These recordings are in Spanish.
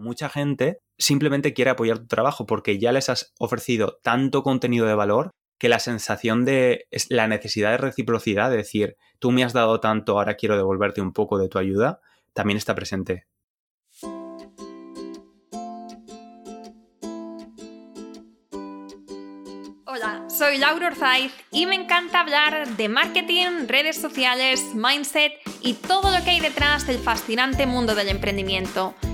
mucha gente simplemente quiere apoyar tu trabajo porque ya les has ofrecido tanto contenido de valor que la sensación de la necesidad de reciprocidad, de decir, tú me has dado tanto, ahora quiero devolverte un poco de tu ayuda, también está presente. Hola, soy Laura Orzaiz y me encanta hablar de marketing, redes sociales, mindset y todo lo que hay detrás del fascinante mundo del emprendimiento.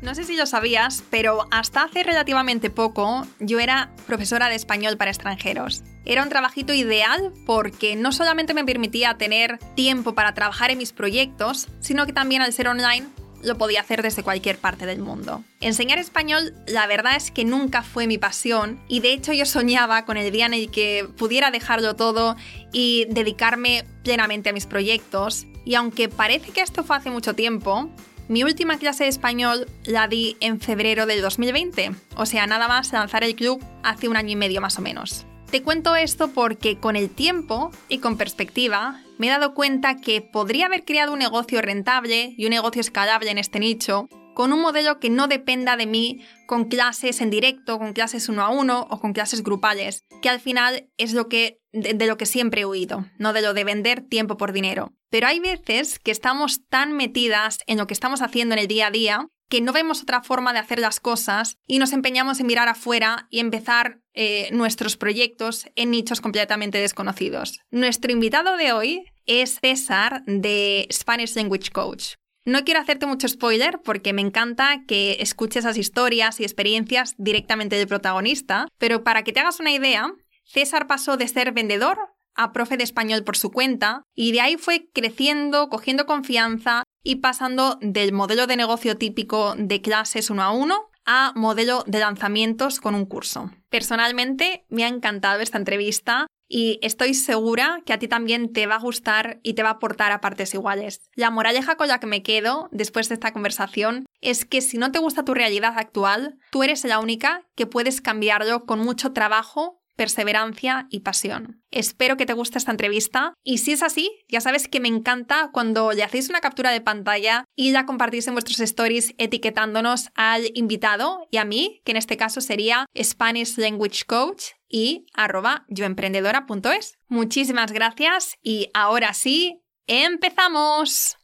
No sé si lo sabías, pero hasta hace relativamente poco yo era profesora de español para extranjeros. Era un trabajito ideal porque no solamente me permitía tener tiempo para trabajar en mis proyectos, sino que también al ser online lo podía hacer desde cualquier parte del mundo. Enseñar español, la verdad es que nunca fue mi pasión y de hecho yo soñaba con el día en el que pudiera dejarlo todo y dedicarme plenamente a mis proyectos. Y aunque parece que esto fue hace mucho tiempo, mi última clase de español la di en febrero del 2020, o sea, nada más lanzar el club hace un año y medio más o menos. Te cuento esto porque con el tiempo y con perspectiva me he dado cuenta que podría haber creado un negocio rentable y un negocio escalable en este nicho con un modelo que no dependa de mí con clases en directo, con clases uno a uno o con clases grupales, que al final es lo que de, lo que siempre he huido, no de lo de vender tiempo por dinero. Pero hay veces que estamos tan metidas en lo que estamos haciendo en el día a día que no vemos otra forma de hacer las cosas y nos empeñamos en mirar afuera y empezar eh, nuestros proyectos en nichos completamente desconocidos. Nuestro invitado de hoy es César de Spanish Language Coach. No quiero hacerte mucho spoiler porque me encanta que escuches esas historias y experiencias directamente del protagonista, pero para que te hagas una idea, César pasó de ser vendedor a profe de español por su cuenta y de ahí fue creciendo, cogiendo confianza y pasando del modelo de negocio típico de clases uno a uno a modelo de lanzamientos con un curso. Personalmente me ha encantado esta entrevista y estoy segura que a ti también te va a gustar y te va a aportar a partes iguales. La moraleja con la que me quedo después de esta conversación es que si no te gusta tu realidad actual, tú eres la única que puedes cambiarlo con mucho trabajo perseverancia y pasión. Espero que te guste esta entrevista y si es así, ya sabes que me encanta cuando le hacéis una captura de pantalla y la compartís en vuestros stories etiquetándonos al invitado y a mí, que en este caso sería Spanish Language Coach y arroba yoemprendedora.es. Muchísimas gracias y ahora sí, empezamos.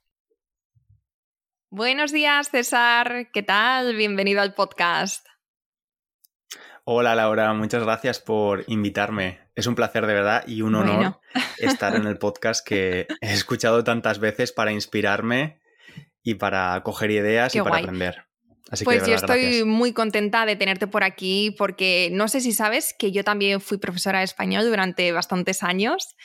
Buenos días, César. ¿Qué tal? Bienvenido al podcast. Hola Laura, muchas gracias por invitarme. Es un placer de verdad y un honor estar en el podcast que he escuchado tantas veces para inspirarme y para coger ideas y para aprender. Así pues yo estoy muy contenta de tenerte por aquí porque no sé si sabes que yo también fui profesora de español durante bastantes años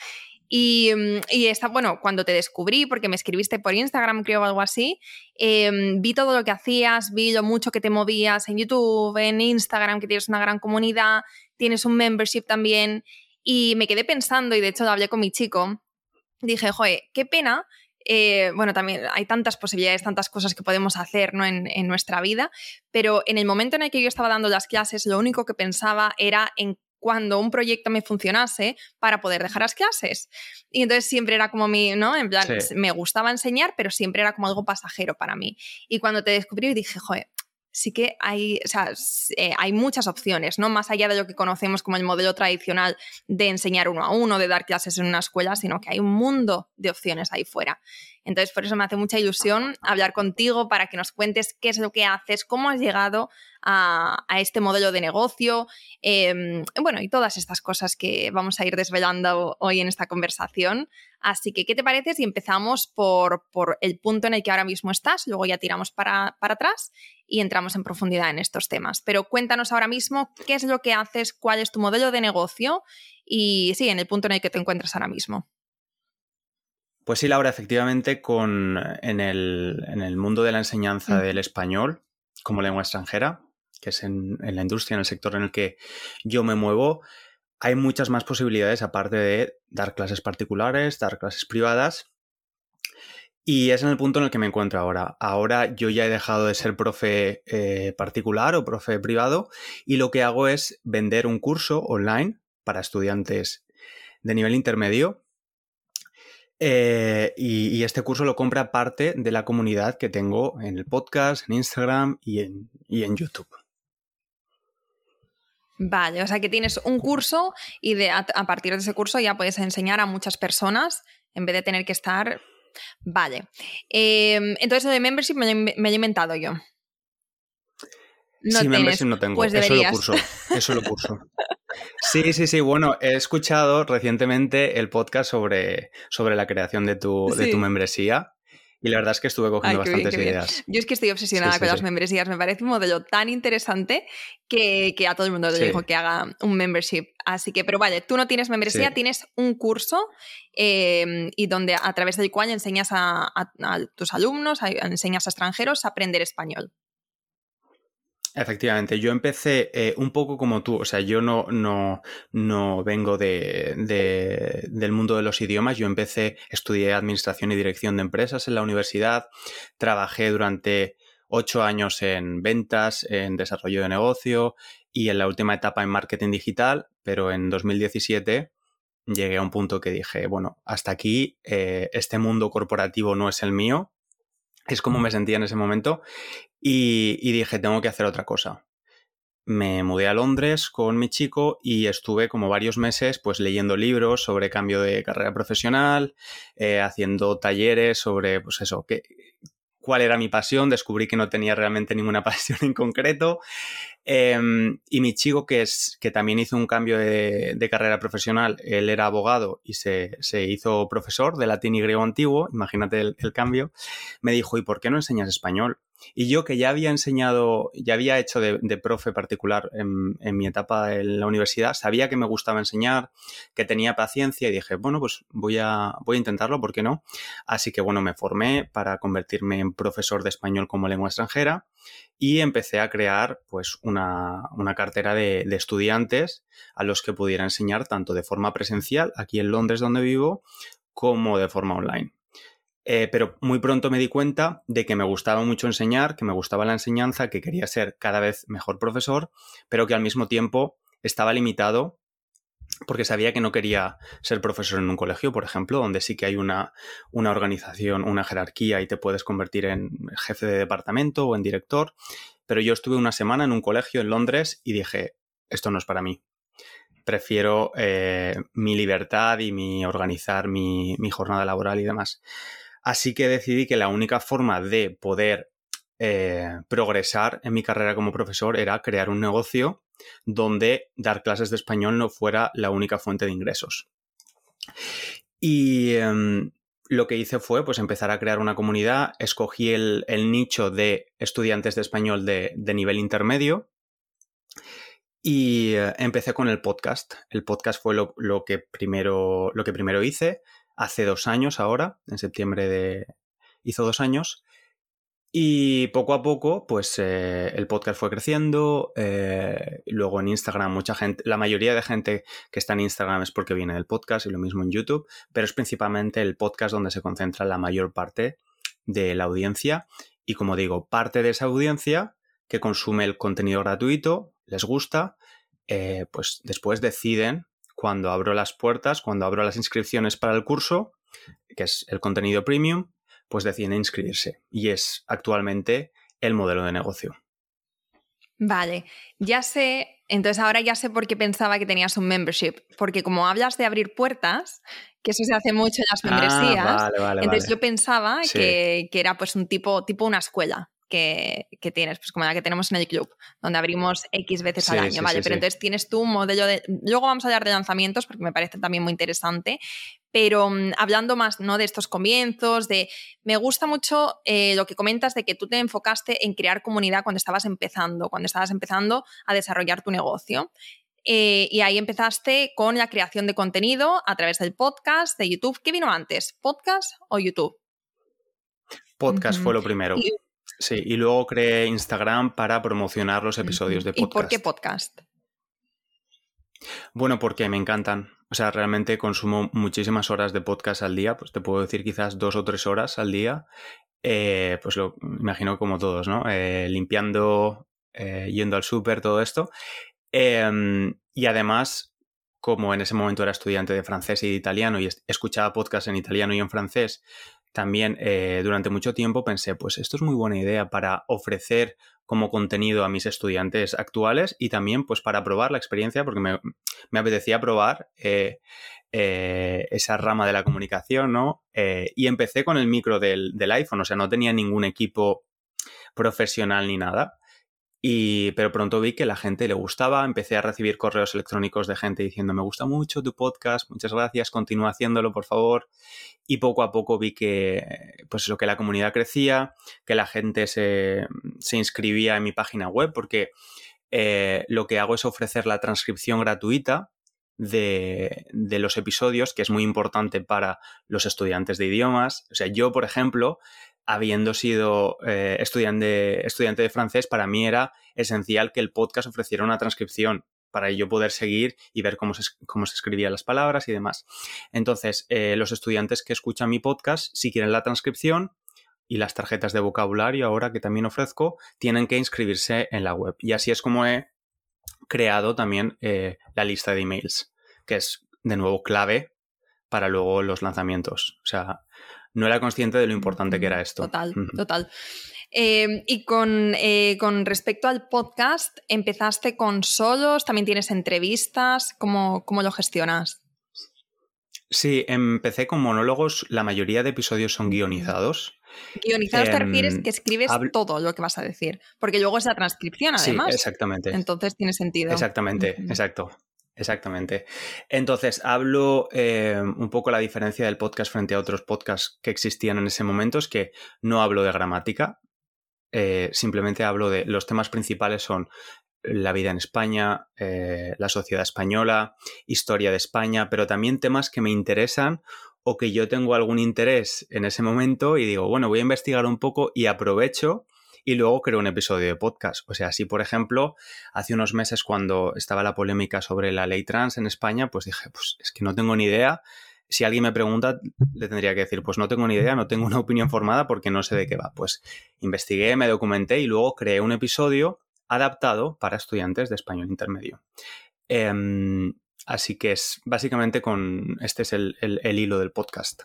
y, mm, y está, bueno, cuando te descubrí, porque me escribiste por Instagram, creo, o algo así, em, vi todo lo que hacías, vi lo mucho que te movías en YouTube, en Instagram, que tienes una gran comunidad, tienes un membership también, y me quedé pensando, y de hecho lo hablé con mi chico, dije, joder, qué pena eh, bueno, también hay tantas posibilidades, tantas cosas que podemos hacer ¿no? en, en, nuestra vida, pero en el momento en el que yo estaba dando las clases, lo único que pensaba era en cuando un proyecto me funcionase para poder dejar las clases. Y entonces siempre era como mi, ¿no? En plan, me gustaba enseñar, pero siempre era como algo pasajero para mí. Y cuando te descubrí dije, joder, sí que hay, o sea, eh, hay muchas opciones, ¿no? Más allá de lo que conocemos como el modelo tradicional de enseñar uno a uno, de dar clases en una escuela, sino que hay un mundo de opciones ahí fuera. Entonces, por eso me hace mucha ilusión hablar contigo para que nos cuentes qué es lo que haces, cómo has llegado a, este modelo de negocio. Em, bueno, y todas estas cosas que vamos a ir desvelando hoy en esta conversación. Así que, ¿qué te parece si empezamos por, el punto en el que ahora mismo estás? Luego ya tiramos para, para atrás y entramos en profundidad en estos temas. Pero cuéntanos ahora mismo qué es lo que haces, cuál es tu modelo de negocio y sí, en el punto en el que te encuentras ahora mismo. Pues sí, Laura, efectivamente, con, en, el, mundo de la enseñanza del español como lengua extranjera, que es en, la industria, en el sector en el que yo me muevo, hay muchas más posibilidades aparte de dar clases particulares, dar clases privadas. Y es en el punto en el que me encuentro ahora. Ahora yo ya he dejado de ser profe eh, particular o profe privado y lo que hago es vender un curso online para estudiantes de nivel intermedio eh, y, este curso lo compra parte de la comunidad que tengo en el podcast, en Instagram y en, en YouTube. Vale, o sea que tienes un curso y de, a, partir de ese curso ya puedes enseñar a muchas personas en vez de tener que estar... Vale. Em, entonces, de membership me, me, he inventado yo. No sí, membership no tengo. Pues eso lo curso. Eso lo curso. Sí, sí, sí. Bueno, he escuchado recientemente el podcast sobre, sobre la creación de tu, de tu membresía. Y la verdad es que estuve cogiendo bastantes ideas. Yo es que estoy obsesionada con las membresías. Me parece un modelo tan interesante que, a todo el mundo le digo que haga un membership. Así que, pero vale, tú no tienes membresía, tienes un curso em, y donde a través del cual enseñas a, a tus alumnos, enseñas a extranjeros a aprender español. Efectivamente, yo empecé eh, un poco como tú, o sea, yo no, no, no vengo de, del mundo de los idiomas, yo empecé, estudié Administración y Dirección de Empresas en la universidad, trabajé durante ocho años en ventas, en desarrollo de negocio y en la última etapa en marketing digital, pero en 2017 llegué a un punto que dije, bueno, hasta aquí, eh, este mundo corporativo no es el mío, es como me sentía en ese momento y, dije, tengo que hacer otra cosa. Me mudé a Londres con mi chico y estuve como varios meses pues leyendo libros sobre cambio de carrera profesional, eh, haciendo talleres sobre pues eso, qué, cuál era mi pasión, descubrí que no tenía realmente ninguna pasión en concreto. Em, y mi chico, que, es, que también hizo un cambio de, carrera profesional, él era abogado y se, hizo profesor de latín y griego antiguo, imagínate el cambio, me dijo, ¿y por qué no enseñas español? Y yo que ya había enseñado, ya había hecho de, profe particular en, mi etapa en la universidad, sabía que me gustaba enseñar, que tenía paciencia y dije, bueno, pues voy a, voy a intentarlo, ¿por qué no? Así que bueno, me formé para convertirme en profesor de español como lengua extranjera y empecé a crear pues una, cartera de, de estudiantes a los que pudiera enseñar tanto de forma presencial aquí en Londres donde vivo como de forma online. Eh, pero muy pronto me di cuenta de que me gustaba mucho enseñar, que me gustaba la enseñanza, que quería ser cada vez mejor profesor, pero que al mismo tiempo estaba limitado porque sabía que no quería ser profesor en un colegio, por ejemplo, donde sí que hay una, una organización, una jerarquía y te puedes convertir en jefe de departamento o en director. Pero yo estuve una semana en un colegio en Londres y dije, esto no es para mí prefiero eh, mi libertad y mi organizar mi, mi, jornada laboral y demás. Así que decidí que la única forma de poder eh, progresar en mi carrera como profesor era crear un negocio donde dar clases de español no fuera la única fuente de ingresos. Y em, lo que hice fue pues, empezar a crear una comunidad, escogí el, nicho de estudiantes de español de, nivel intermedio y eh, empecé con el podcast. El podcast fue lo, que primero, lo que primero hice hace dos años ahora, en septiembre de... hizo dos años. Y poco a poco, pues eh, el podcast fue creciendo. Eh, luego en Instagram, mucha gente, la mayoría de gente que está en Instagram es porque viene del podcast y lo mismo en YouTube, pero es principalmente el podcast donde se concentra la mayor parte de la audiencia. Y como digo, parte de esa audiencia que consume el contenido gratuito, les gusta, eh, pues después deciden cuando abro las puertas, cuando abro las inscripciones para el curso, que es el contenido premium, pues deciden inscribirse. Y es actualmente el modelo de negocio. Vale, ya sé, entonces ahora ya sé por qué pensaba que tenías un membership, porque como hablas de abrir puertas, que eso se hace mucho en las ah, membresías, entonces yo pensaba que, era pues un tipo, tipo una escuela, que, tienes, pues como la que tenemos en el club, donde abrimos X veces al año, ¿vale? pero entonces tienes tú un modelo de... Luego vamos a hablar de lanzamientos porque me parece también muy interesante, pero mm, hablando más ¿no? de estos comienzos, de... Me gusta mucho eh, lo que comentas de que tú te enfocaste en crear comunidad cuando estabas empezando, cuando estabas empezando a desarrollar tu negocio. Eh, y ahí empezaste con la creación de contenido a través del podcast, de YouTube. ¿Qué vino antes? ¿Podcast o YouTube? Podcast fue lo primero. Sí, y luego creé Instagram para promocionar los episodios de podcast. ¿Y por qué podcast? Bueno, porque me encantan. O sea, realmente consumo muchísimas horas de podcast al día, pues te puedo decir quizás dos o tres horas al día. Eh, pues lo imagino como todos, ¿no? Eh, limpiando, yendo al súper, todo esto. Em, y además, como en ese momento era estudiante de francés y de italiano y escuchaba podcasts en italiano y en francés, también eh, durante mucho tiempo pensé, pues esto es muy buena idea para ofrecer como contenido a mis estudiantes actuales y también pues para probar la experiencia, porque me, apetecía probar eh, eh, esa rama de la comunicación, ¿no? y empecé con el micro del, del iPhone, o sea, no tenía ningún equipo profesional ni nada. Y, pero pronto vi que la gente le gustaba, empecé a recibir correos electrónicos de gente diciendo me gusta mucho tu podcast, muchas gracias, continúa haciéndolo por favor. Y poco a poco vi que pues lo que la comunidad crecía, que la gente se, inscribía en mi página web, porque eh, lo que hago es ofrecer la transcripción gratuita de, de, los episodios, que es muy importante para los estudiantes de idiomas. O sea, yo, por ejemplo, habiendo sido eh, estudiante, estudiante de francés, para mí era esencial que el podcast ofreciera una transcripción para yo poder seguir y ver cómo se, cómo se escribían las palabras y demás. Entonces, eh, los estudiantes que escuchan mi podcast, si quieren la transcripción y las tarjetas de vocabulario ahora que también ofrezco, tienen que inscribirse en la web. Y así es como he creado también eh, la lista de emails, que es de nuevo clave para luego los lanzamientos. O sea, no era consciente de lo importante que era esto. Total, total. Em, y con, eh, con, respecto al podcast, ¿empezaste con solos? ¿También tienes entrevistas? ¿Cómo, cómo lo gestionas? Sí, empecé con monólogos. La mayoría de episodios son guionizados. Guionizados te refieres em, que escribes todo lo que vas a decir, porque luego es la transcripción además. Sí, exactamente. Entonces tiene sentido. Exactamente, exacto. Exactamente. Entonces, hablo eh, un poco la diferencia del podcast frente a otros podcasts que existían en ese momento, es que no hablo de gramática, eh, simplemente hablo de los temas principales son la vida en España, eh, la sociedad española, historia de España, pero también temas que me interesan o que yo tengo algún interés en ese momento y digo, bueno, voy a investigar un poco y aprovecho y luego creo un episodio de podcast. O sea, así por ejemplo, hace unos meses cuando estaba la polémica sobre la ley trans en España, pues dije, pues es que no tengo ni idea. Si alguien me pregunta, le tendría que decir, pues no tengo ni idea, no tengo una opinión formada porque no sé de qué va. Pues investigué, me documenté y luego creé un episodio adaptado para estudiantes de español intermedio. Em, así que es básicamente con este es el hilo del podcast.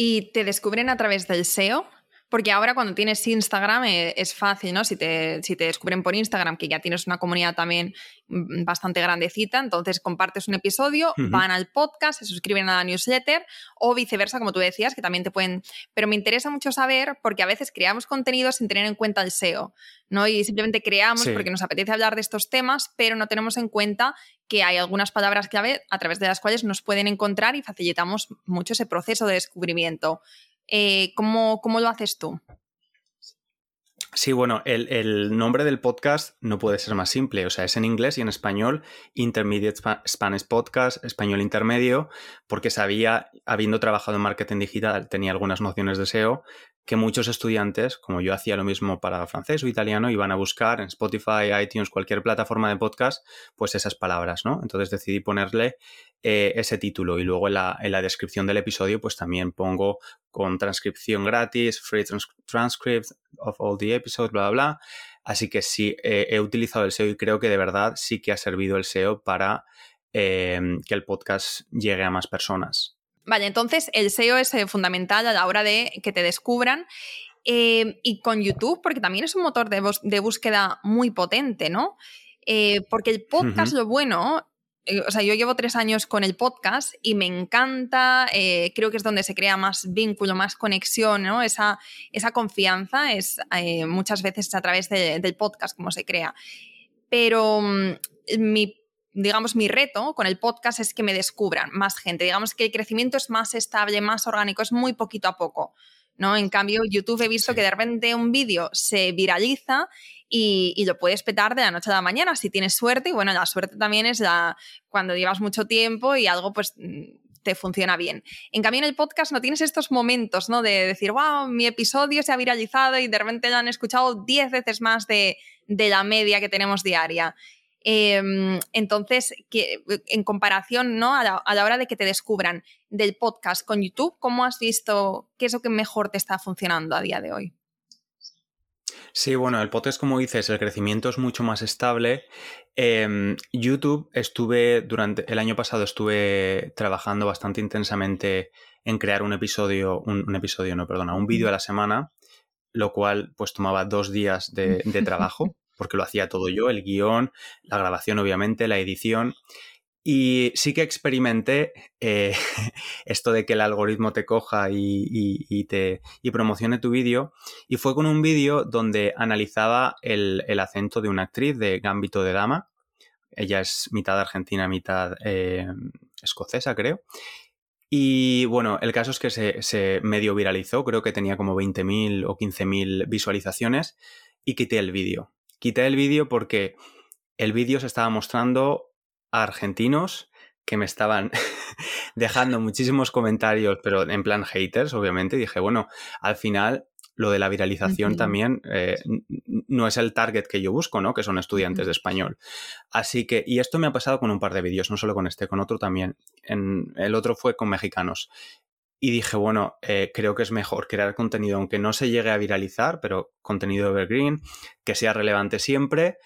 ¿Y te descubren a través del SEO? Porque ahora cuando tienes Instagram eh, es fácil, ¿no? Si te, si te descubren por Instagram, que ya tienes una comunidad también mm, bastante grandecita, entonces compartes un episodio, van al podcast, se suscriben a la newsletter o viceversa, como tú decías, que también te pueden... Pero me interesa mucho saber porque a veces creamos contenido sin tener en cuenta el SEO, ¿no? Y simplemente creamos porque nos apetece hablar de estos temas, pero no tenemos en cuenta que hay algunas palabras clave a través de las cuales nos pueden encontrar y facilitamos mucho ese proceso de descubrimiento. Eh, ¿cómo, lo haces tú? Sí, bueno, el, nombre del podcast no puede ser más simple, o sea, es en inglés y en español, Intermediate Spanish Podcast, español intermedio, porque sabía, habiendo trabajado en marketing digital, tenía algunas nociones de SEO, que muchos estudiantes, como yo hacía lo mismo para francés o italiano, iban a buscar en Spotify, iTunes, cualquier plataforma de podcast, pues esas palabras, ¿no? Entonces decidí ponerle eh, ese título y luego en la, descripción del episodio pues también pongo con transcripción gratis, free transcript of all the episodes, bla, bla, bla. Así que sí, he utilizado el SEO y creo que de verdad sí que ha servido el SEO para eh, que el podcast llegue a más personas. Vale, entonces el SEO es eh, fundamental a la hora de que te descubran. Eh, y con YouTube, porque también es un motor de, búsqueda muy potente, ¿no? Eh, porque el podcast, lo bueno, o sea, yo llevo tres años con el podcast y me encanta, eh, creo que es donde se crea más vínculo, más conexión, ¿no? Esa, esa confianza es eh, muchas veces a través del podcast como se crea. Pero mm, mi digamos, mi reto con el podcast es que me descubran más gente. Digamos que el crecimiento es más estable, más orgánico, es muy poquito a poco. ¿no? En cambio, YouTube he visto que de repente un vídeo se viraliza y, lo puedes petar de la noche a la mañana si tienes suerte. Y bueno, la suerte también es la, cuando llevas mucho tiempo y algo pues mm, te funciona bien. En cambio, en el podcast no tienes estos momentos, ¿no? De decir, wow, mi episodio se ha viralizado y de repente lo han escuchado 10 veces más de, de la media que tenemos diaria. Em, entonces, que, en comparación ¿no? a la, hora de que te descubran del podcast con YouTube, ¿cómo has visto qué es lo que mejor te está funcionando a día de hoy? Sí, bueno, el podcast, como dices, el crecimiento es mucho más estable. Em, YouTube estuve durante el año pasado estuve trabajando bastante intensamente en crear un episodio, un, episodio, no, perdona, un vídeo a la semana, lo cual pues tomaba dos días de trabajo. Porque lo hacía todo yo, el guion, la grabación obviamente, la edición. Y sí que experimenté eh, esto de que el algoritmo te coja y, te, promocione tu vídeo. Y fue con un vídeo donde analizaba el, acento de una actriz de Gambito de Dama. Ella es mitad argentina, mitad eh, escocesa, creo. Y bueno, el caso es que se, se medio viralizó, creo que tenía como 20.000 o 15.000 visualizaciones y quité el vídeo quité el vídeo porque el vídeo se estaba mostrando a argentinos que me estaban dejando muchísimos comentarios, pero en plan haters, obviamente. Y dije, bueno, al final lo de la viralización también eh, no es el target que yo busco, ¿no? Que son estudiantes de español. Así que, y esto me ha pasado con un par de vídeos, no solo con este, con otro también. En, el otro fue con mexicanos y dije, bueno, eh, creo que es mejor crear contenido, aunque no se llegue a viralizar, pero contenido evergreen, que sea relevante siempre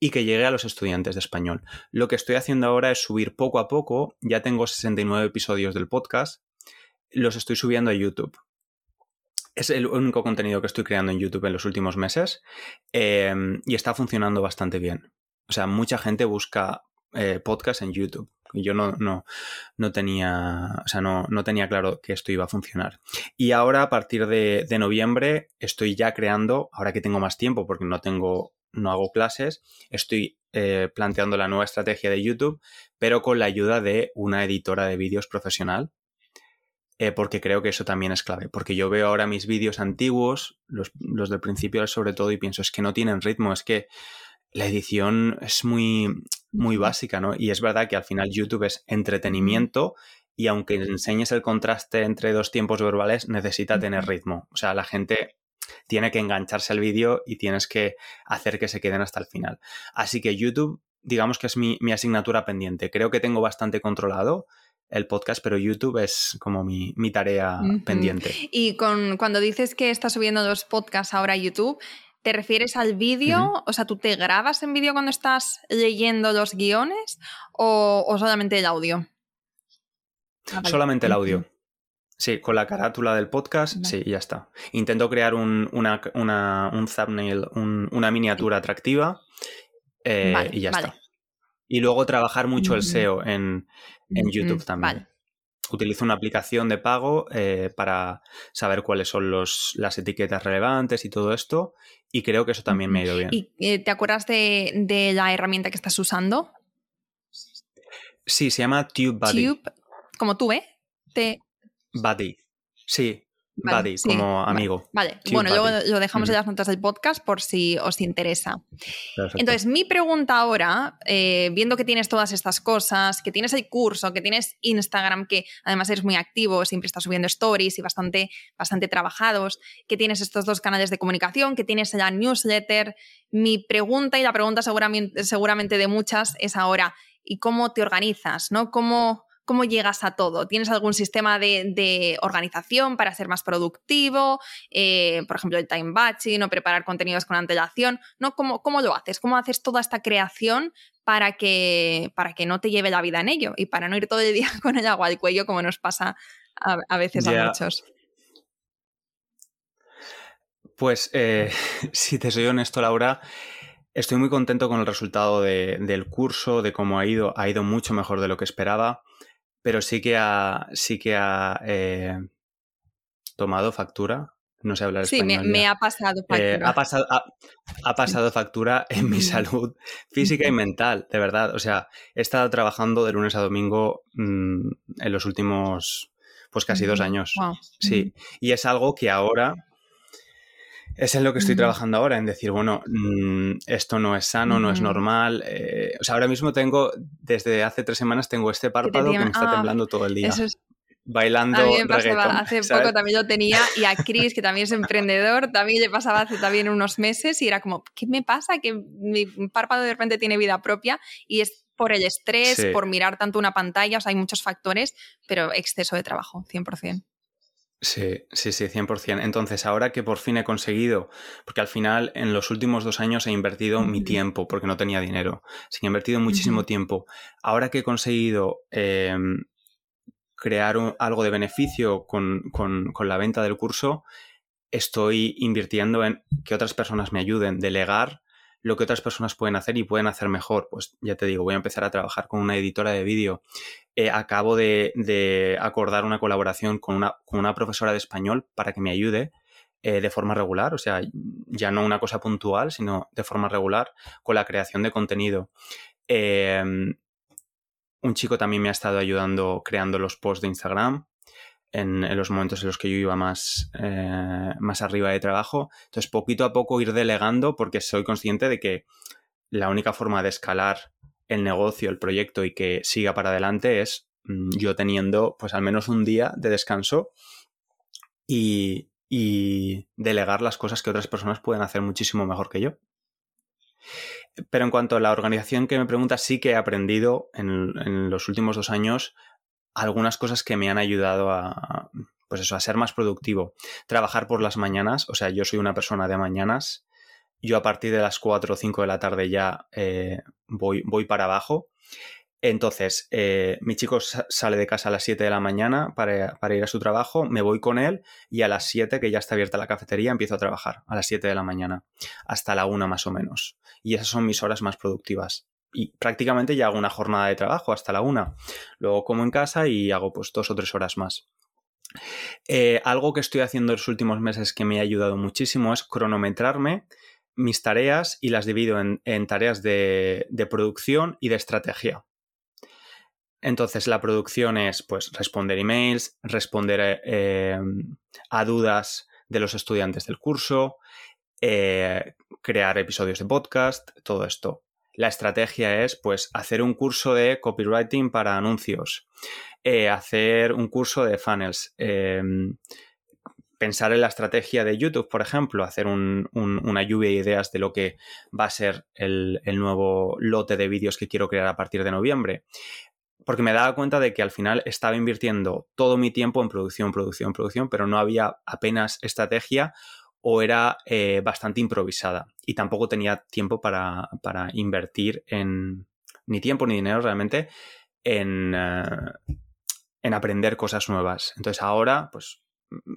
y que llegue a los estudiantes de español. Lo que estoy haciendo ahora es subir poco a poco, ya tengo 69 episodios del podcast, los estoy subiendo a YouTube. Es el único contenido que estoy creando en YouTube en los últimos meses em, y está funcionando bastante bien. O sea, mucha gente busca eh, podcast en YouTube. Yo no, no, no tenía, o sea, no, no, tenía claro que esto iba a funcionar. Y ahora, a partir de, noviembre, estoy ya creando, ahora que tengo más tiempo, porque no tengo, no hago clases, estoy eh, planteando la nueva estrategia de YouTube, pero con la ayuda de una editora de vídeos profesional. Eh, porque creo que eso también es clave. Porque yo veo ahora mis vídeos antiguos, los, los del principio sobre todo, y pienso, es que no tienen ritmo, es que la edición es muy, muy básica, ¿no? Y es verdad que al final YouTube es entretenimiento y aunque enseñes el contraste entre dos tiempos verbales, necesita tener ritmo. O sea, la gente tiene que engancharse al vídeo y tienes que hacer que se queden hasta el final. Así que YouTube, digamos que es mi, asignatura pendiente. Creo que tengo bastante controlado el podcast, pero YouTube es como mi, tarea pendiente. Y con, cuando dices que estás subiendo los podcasts ahora a YouTube, ¿Te refieres al vídeo? O sea, ¿tú te grabas en vídeo cuando estás leyendo los guiones o, solamente el audio? Ah, solamente el audio. Sí, con la carátula del podcast, sí, ya está. Intento crear un, una, un thumbnail, una miniatura atractiva eh, y ya está. Y luego trabajar mucho el SEO en, en YouTube también utilizo una aplicación de pago eh, para saber cuáles son los, las etiquetas relevantes y todo esto. Y creo que eso también me ha ido bien. ¿Y eh, te acuerdas de, la herramienta que estás usando? Sí, se llama TubeBuddy. Tube, como tú, ¿eh? Te... Buddy. Sí, Buddy, como amigo. Vale, bueno, luego lo dejamos en las notas del podcast por si os interesa. Entonces, mi pregunta ahora, eh, viendo que tienes todas estas cosas, que tienes el curso, que tienes Instagram, que además eres muy activo, siempre estás subiendo stories y bastante, bastante trabajados, que tienes estos dos canales de comunicación, que tienes la newsletter, mi pregunta y la pregunta seguramente, seguramente de muchas es ahora, ¿y cómo te organizas? ¿no? ¿Cómo, ¿Cómo llegas a todo? ¿Tienes algún sistema de, organización para ser más productivo? Eh, por ejemplo, el time batching o preparar contenidos con antelación. ¿no? ¿Cómo, ¿Cómo, lo haces? ¿Cómo haces toda esta creación para que, para que no te lleve la vida en ello y para no ir todo el día con el agua al cuello como nos pasa a, veces a muchos? Pues, eh, si te soy honesto, Laura, Estoy muy contento con el resultado del curso, de cómo ha ido. Ha ido mucho mejor de lo que esperaba, pero sí que ha, sí que ha eh, tomado factura. No sé hablar sí, español. Sí, me, ha pasado eh, factura. ha, pasado, ha, pasado factura en mi salud física y mental, de verdad. O sea, he estado trabajando de lunes a domingo mm, en los últimos, pues casi dos años. Sí, y es algo que ahora es en lo que estoy trabajando ahora, en decir, bueno, mm, esto no es sano, no es normal. Eh, o sea, ahora mismo tengo, desde hace tres semanas, tengo este párpado que me está ah, temblando todo el día. Bailando. A mí me pasaba hace poco también lo tenía y a Chris, que también es emprendedor, también le pasaba hace también unos meses y era como, ¿qué me pasa? Que mi párpado de repente tiene vida propia y es por el estrés, por mirar tanto una pantalla, o sea, hay muchos factores, pero exceso de trabajo, 100%. Sí, sí, sí, 100%. Entonces, ahora que por fin he conseguido, porque al final en los últimos dos años he invertido mi tiempo porque no tenía dinero, sí he invertido muchísimo tiempo. Ahora que he conseguido em, crear algo de beneficio con, con la venta del curso, estoy invirtiendo en que otras personas me ayuden, delegar lo que otras personas pueden hacer y pueden hacer mejor. Pues ya te digo, voy a empezar a trabajar con una editora de vídeo. Eh, acabo de, acordar una colaboración con una, con una, profesora de español para que me ayude eh, de forma regular, o sea, ya no una cosa puntual, sino de forma regular con la creación de contenido. Em, un chico también me ha estado ayudando creando los posts de Instagram en, los momentos en los que yo iba más, eh, más arriba de trabajo. Entonces, poquito a poco ir delegando porque soy consciente de que la única forma de escalar el negocio, el proyecto y que siga para adelante es mm, yo teniendo pues al menos un día de descanso y, delegar las cosas que otras personas pueden hacer muchísimo mejor que yo. Pero en cuanto a la organización que me pregunta, sí que he aprendido en los últimos dos años algunas cosas que me han ayudado a, pues eso, a ser más productivo. Trabajar por las mañanas, o sea, yo soy una persona de mañanas. Yo a partir de las 4 o 5 de la tarde ya eh, voy, voy para abajo. Entonces, eh, mi chico sale de casa a las 7 de la mañana para, para, ir a su trabajo, me voy con él y a las 7, que ya está abierta la cafetería, empiezo a trabajar a las 7 de la mañana, hasta la 1 más o menos. Y esas son mis horas más productivas y prácticamente ya hago una jornada de trabajo hasta la una. Luego como en casa y hago pues dos o tres horas más. Eh, algo que estoy haciendo en los últimos meses que me ha ayudado muchísimo es cronometrarme mis tareas y las divido en, tareas de, producción y de estrategia. Entonces la producción es pues responder emails, responder eh, a dudas de los estudiantes del curso, eh, crear episodios de podcast, todo esto la estrategia es pues hacer un curso de copywriting para anuncios, eh, hacer un curso de funnels, em, pensar en la estrategia de YouTube, por ejemplo, hacer una lluvia de ideas de lo que va a ser el, nuevo lote de vídeos que quiero crear a partir de noviembre. Porque me daba cuenta de que al final estaba invirtiendo todo mi tiempo en producción, producción, producción, pero no había apenas estrategia o era eh, bastante improvisada y tampoco tenía tiempo para, invertir en ni tiempo ni dinero realmente en, eh, en aprender cosas nuevas. Entonces ahora pues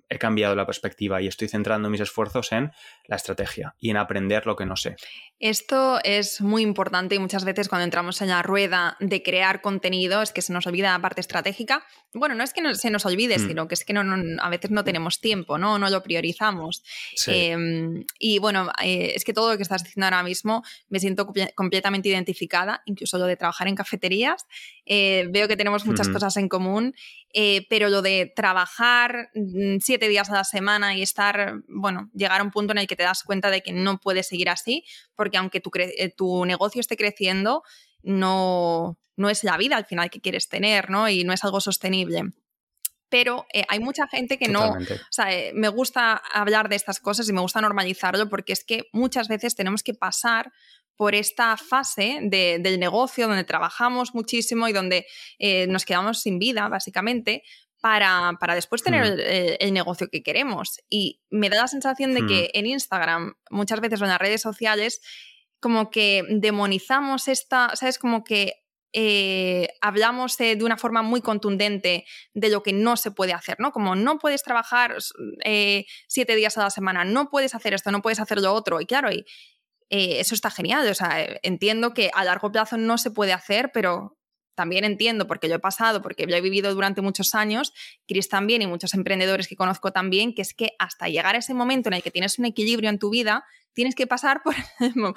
he cambiado la perspectiva y estoy centrando mis esfuerzos en la estrategia y en aprender lo que no sé. Esto es muy importante y muchas veces cuando entramos en la rueda de crear contenido es que se nos olvida la parte estratégica. Bueno, no es que se nos olvide, mm. sino que es que no, a veces no tenemos tiempo, no, no lo priorizamos. Em, y bueno, eh, es que todo lo que estás diciendo ahora mismo me siento completamente identificada, incluso lo de trabajar en cafeterías. Eh, veo que tenemos muchas cosas en común, eh, pero lo de trabajar mm, siete días a la semana y estar, bueno, llegar a un punto en el que te das cuenta de que no puedes seguir así, porque aunque tu, tu negocio esté creciendo, no, no es la vida al final que quieres tener, ¿no? Y no es algo sostenible pero hay mucha gente que no, o sea, me gusta hablar de estas cosas y me gusta normalizarlo porque es que muchas veces tenemos que pasar por esta fase del negocio donde trabajamos muchísimo y donde eh, nos quedamos sin vida, básicamente, para, después tener hmm. el, negocio que queremos. Y me da la sensación de que hmm. en Instagram, muchas veces en las redes sociales, como que demonizamos esta, ¿sabes? Como que eh, hablamos de una forma muy contundente de lo que no se puede hacer, ¿no? Como no puedes trabajar eh, siete días a la semana, no puedes hacer esto, no puedes hacer lo otro. Y claro, y eh, eso está genial. O sea, entiendo que a largo plazo no se puede hacer, pero también entiendo, porque yo he pasado, porque yo he vivido durante muchos años, Chris también y muchos emprendedores que conozco también, que es que hasta llegar a ese momento en el que tienes un equilibrio en tu vida, tienes que pasar por,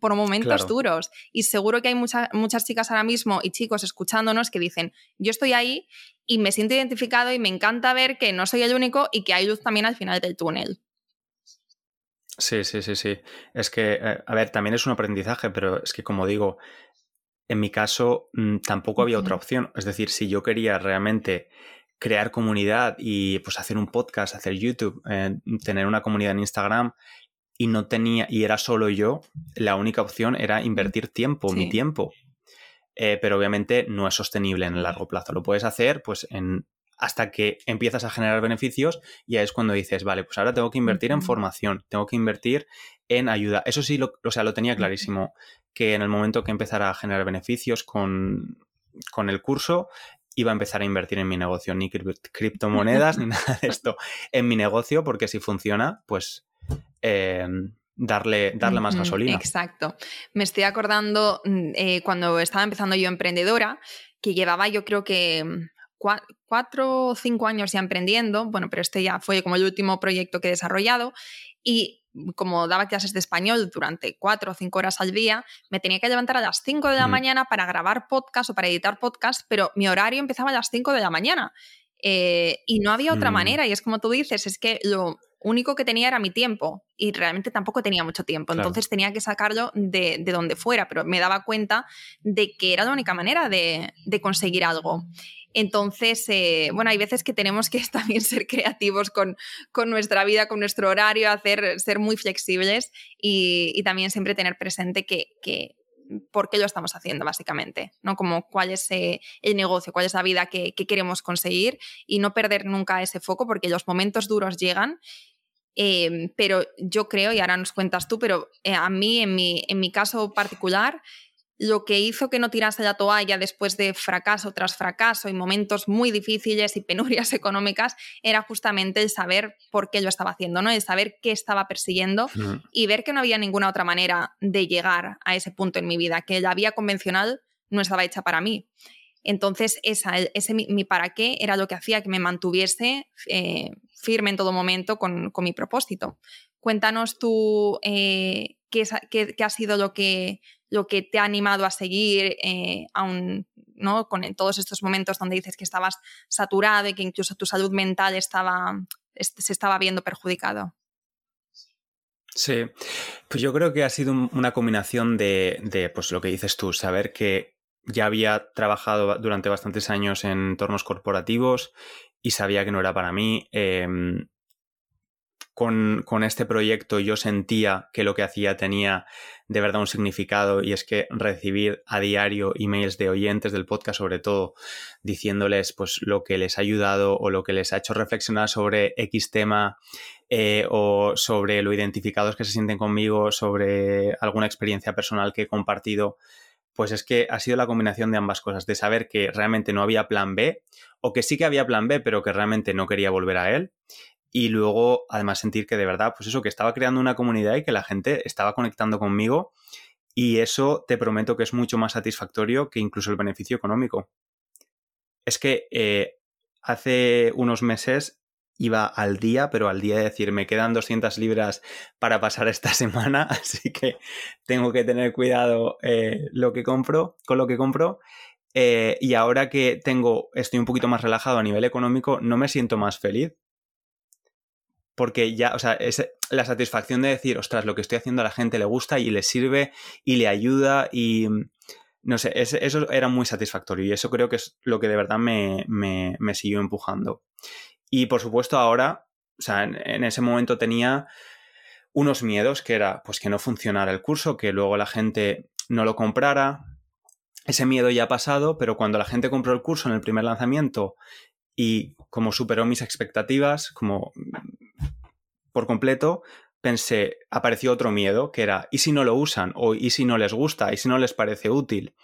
por, momentos duros. Y seguro que hay muchas chicas ahora mismo y chicos escuchándonos que dicen, yo estoy ahí y me siento identificado y me encanta ver que no soy el único y que hay luz también al final del túnel. Sí, sí, sí, sí. Es que, eh, a ver, también es un aprendizaje, pero es que como digo, en mi caso mm, tampoco había otra opción. Es decir, si yo quería realmente crear comunidad y pues hacer un podcast, hacer YouTube, eh, tener una comunidad en Instagram y no tenía, y era solo yo, la única opción era invertir tiempo, mi tiempo. Eh, pero obviamente no es sostenible en el largo plazo. Lo puedes hacer pues en hasta que empiezas a generar beneficios y ahí es cuando dices, vale, pues ahora tengo que invertir en formación, tengo que invertir en ayuda. Eso sí, lo, o sea, lo tenía clarísimo, que en el momento que empezara a generar beneficios con, con el curso, iba a empezar a invertir en mi negocio, ni criptomonedas ni nada de esto, en mi negocio, porque si funciona, pues em, darle, darle más gasolina. Exacto. Me estoy acordando mm, eh, cuando estaba empezando yo emprendedora, que llevaba yo creo que mm, cuatro o cinco años ya emprendiendo, bueno, pero este ya fue como el último proyecto que he desarrollado y como daba clases de español durante cuatro o cinco horas al día, me tenía que levantar a las cinco de la mañana para grabar podcast o para editar podcast, pero mi horario empezaba a las cinco de la mañana. Eh, y no había otra mm. manera, y es como tú dices, es que lo único que tenía era mi tiempo y realmente tampoco tenía mucho tiempo, entonces tenía que sacarlo de, donde fuera, pero me daba cuenta de que era la única manera de, de conseguir algo. Entonces, eh, bueno, hay veces que tenemos que también ser creativos con, nuestra vida, con nuestro horario, hacer, ser muy flexibles y, también siempre tener presente que, por qué lo estamos haciendo, básicamente, ¿no? Como cuál es eh, el negocio, cuál es la vida que, queremos conseguir y no perder nunca ese foco porque los momentos duros llegan. Eh, pero yo creo, y ahora nos cuentas tú, pero a mí, en mi, en mi caso particular, lo que hizo que no tirase la toalla después de fracaso tras fracaso y momentos muy difíciles y penurias económicas era justamente el saber por qué lo estaba haciendo, ¿no? El saber qué estaba persiguiendo y ver que no había ninguna otra manera de llegar a ese punto en mi vida, que la vía convencional no estaba hecha para mí. Entonces, esa, ese mi, para qué era lo que hacía que me mantuviese eh, firme en todo momento con, mi propósito. Cuéntanos tú eh, qué, qué, ha sido lo que, lo que te ha animado a seguir eh, aún, ¿no? con todos estos momentos donde dices que estabas saturado y que incluso tu salud mental estaba, se estaba viendo perjudicado. Sí, pues yo creo que ha sido una combinación de, pues lo que dices tú, saber que ya había trabajado durante bastantes años en entornos corporativos y sabía que no era para mí. Em, con, este proyecto yo sentía que lo que hacía tenía de verdad un significado y es que recibir a diario emails de oyentes del podcast sobre todo diciéndoles pues lo que les ha ayudado o lo que les ha hecho reflexionar sobre X tema eh, o sobre lo identificados que se sienten conmigo, sobre alguna experiencia personal que he compartido, pues es que ha sido la combinación de ambas cosas, de saber que realmente no había plan B o que sí que había plan B pero que realmente no quería volver a él y luego además sentir que de verdad, pues eso, que estaba creando una comunidad y que la gente estaba conectando conmigo y eso te prometo que es mucho más satisfactorio que incluso el beneficio económico. Es que eh, hace unos meses iba al día, pero al día de decir, me quedan 200 libras para pasar esta semana, así que tengo que tener cuidado eh, lo que compro, con lo que compro. Eh, y ahora que tengo, estoy un poquito más relajado a nivel económico, no me siento más feliz porque ya, o sea, es la satisfacción de decir, ostras, lo que estoy haciendo a la gente le gusta y le sirve y le ayuda y no sé, eso era muy satisfactorio y eso creo que es lo que de verdad me, me, siguió empujando. Y por supuesto ahora, o sea, en, ese momento tenía unos miedos que era pues que no funcionara el curso, que luego la gente no lo comprara. Ese miedo ya ha pasado, pero cuando la gente compró el curso en el primer lanzamiento y como superó mis expectativas, como por completo, pensé, apareció otro miedo, que era, ¿y si no lo usan? O ¿y si no les gusta? ¿Y si no les parece útil?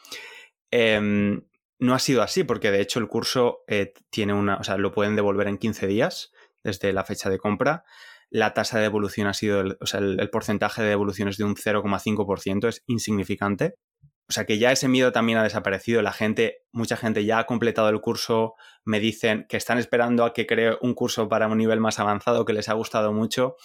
Em, no ha sido así, porque de hecho el curso eh, tiene una, o sea, lo pueden devolver en 15 días desde la fecha de compra. la tasa de devolución ha sido, o sea, el, porcentaje de devolución es de un 0,5%, es insignificante. O sea que ya ese miedo también ha desaparecido. La gente, mucha gente ya ha completado el curso, me dicen que están esperando a que cree un curso para un nivel más avanzado que les ha gustado mucho.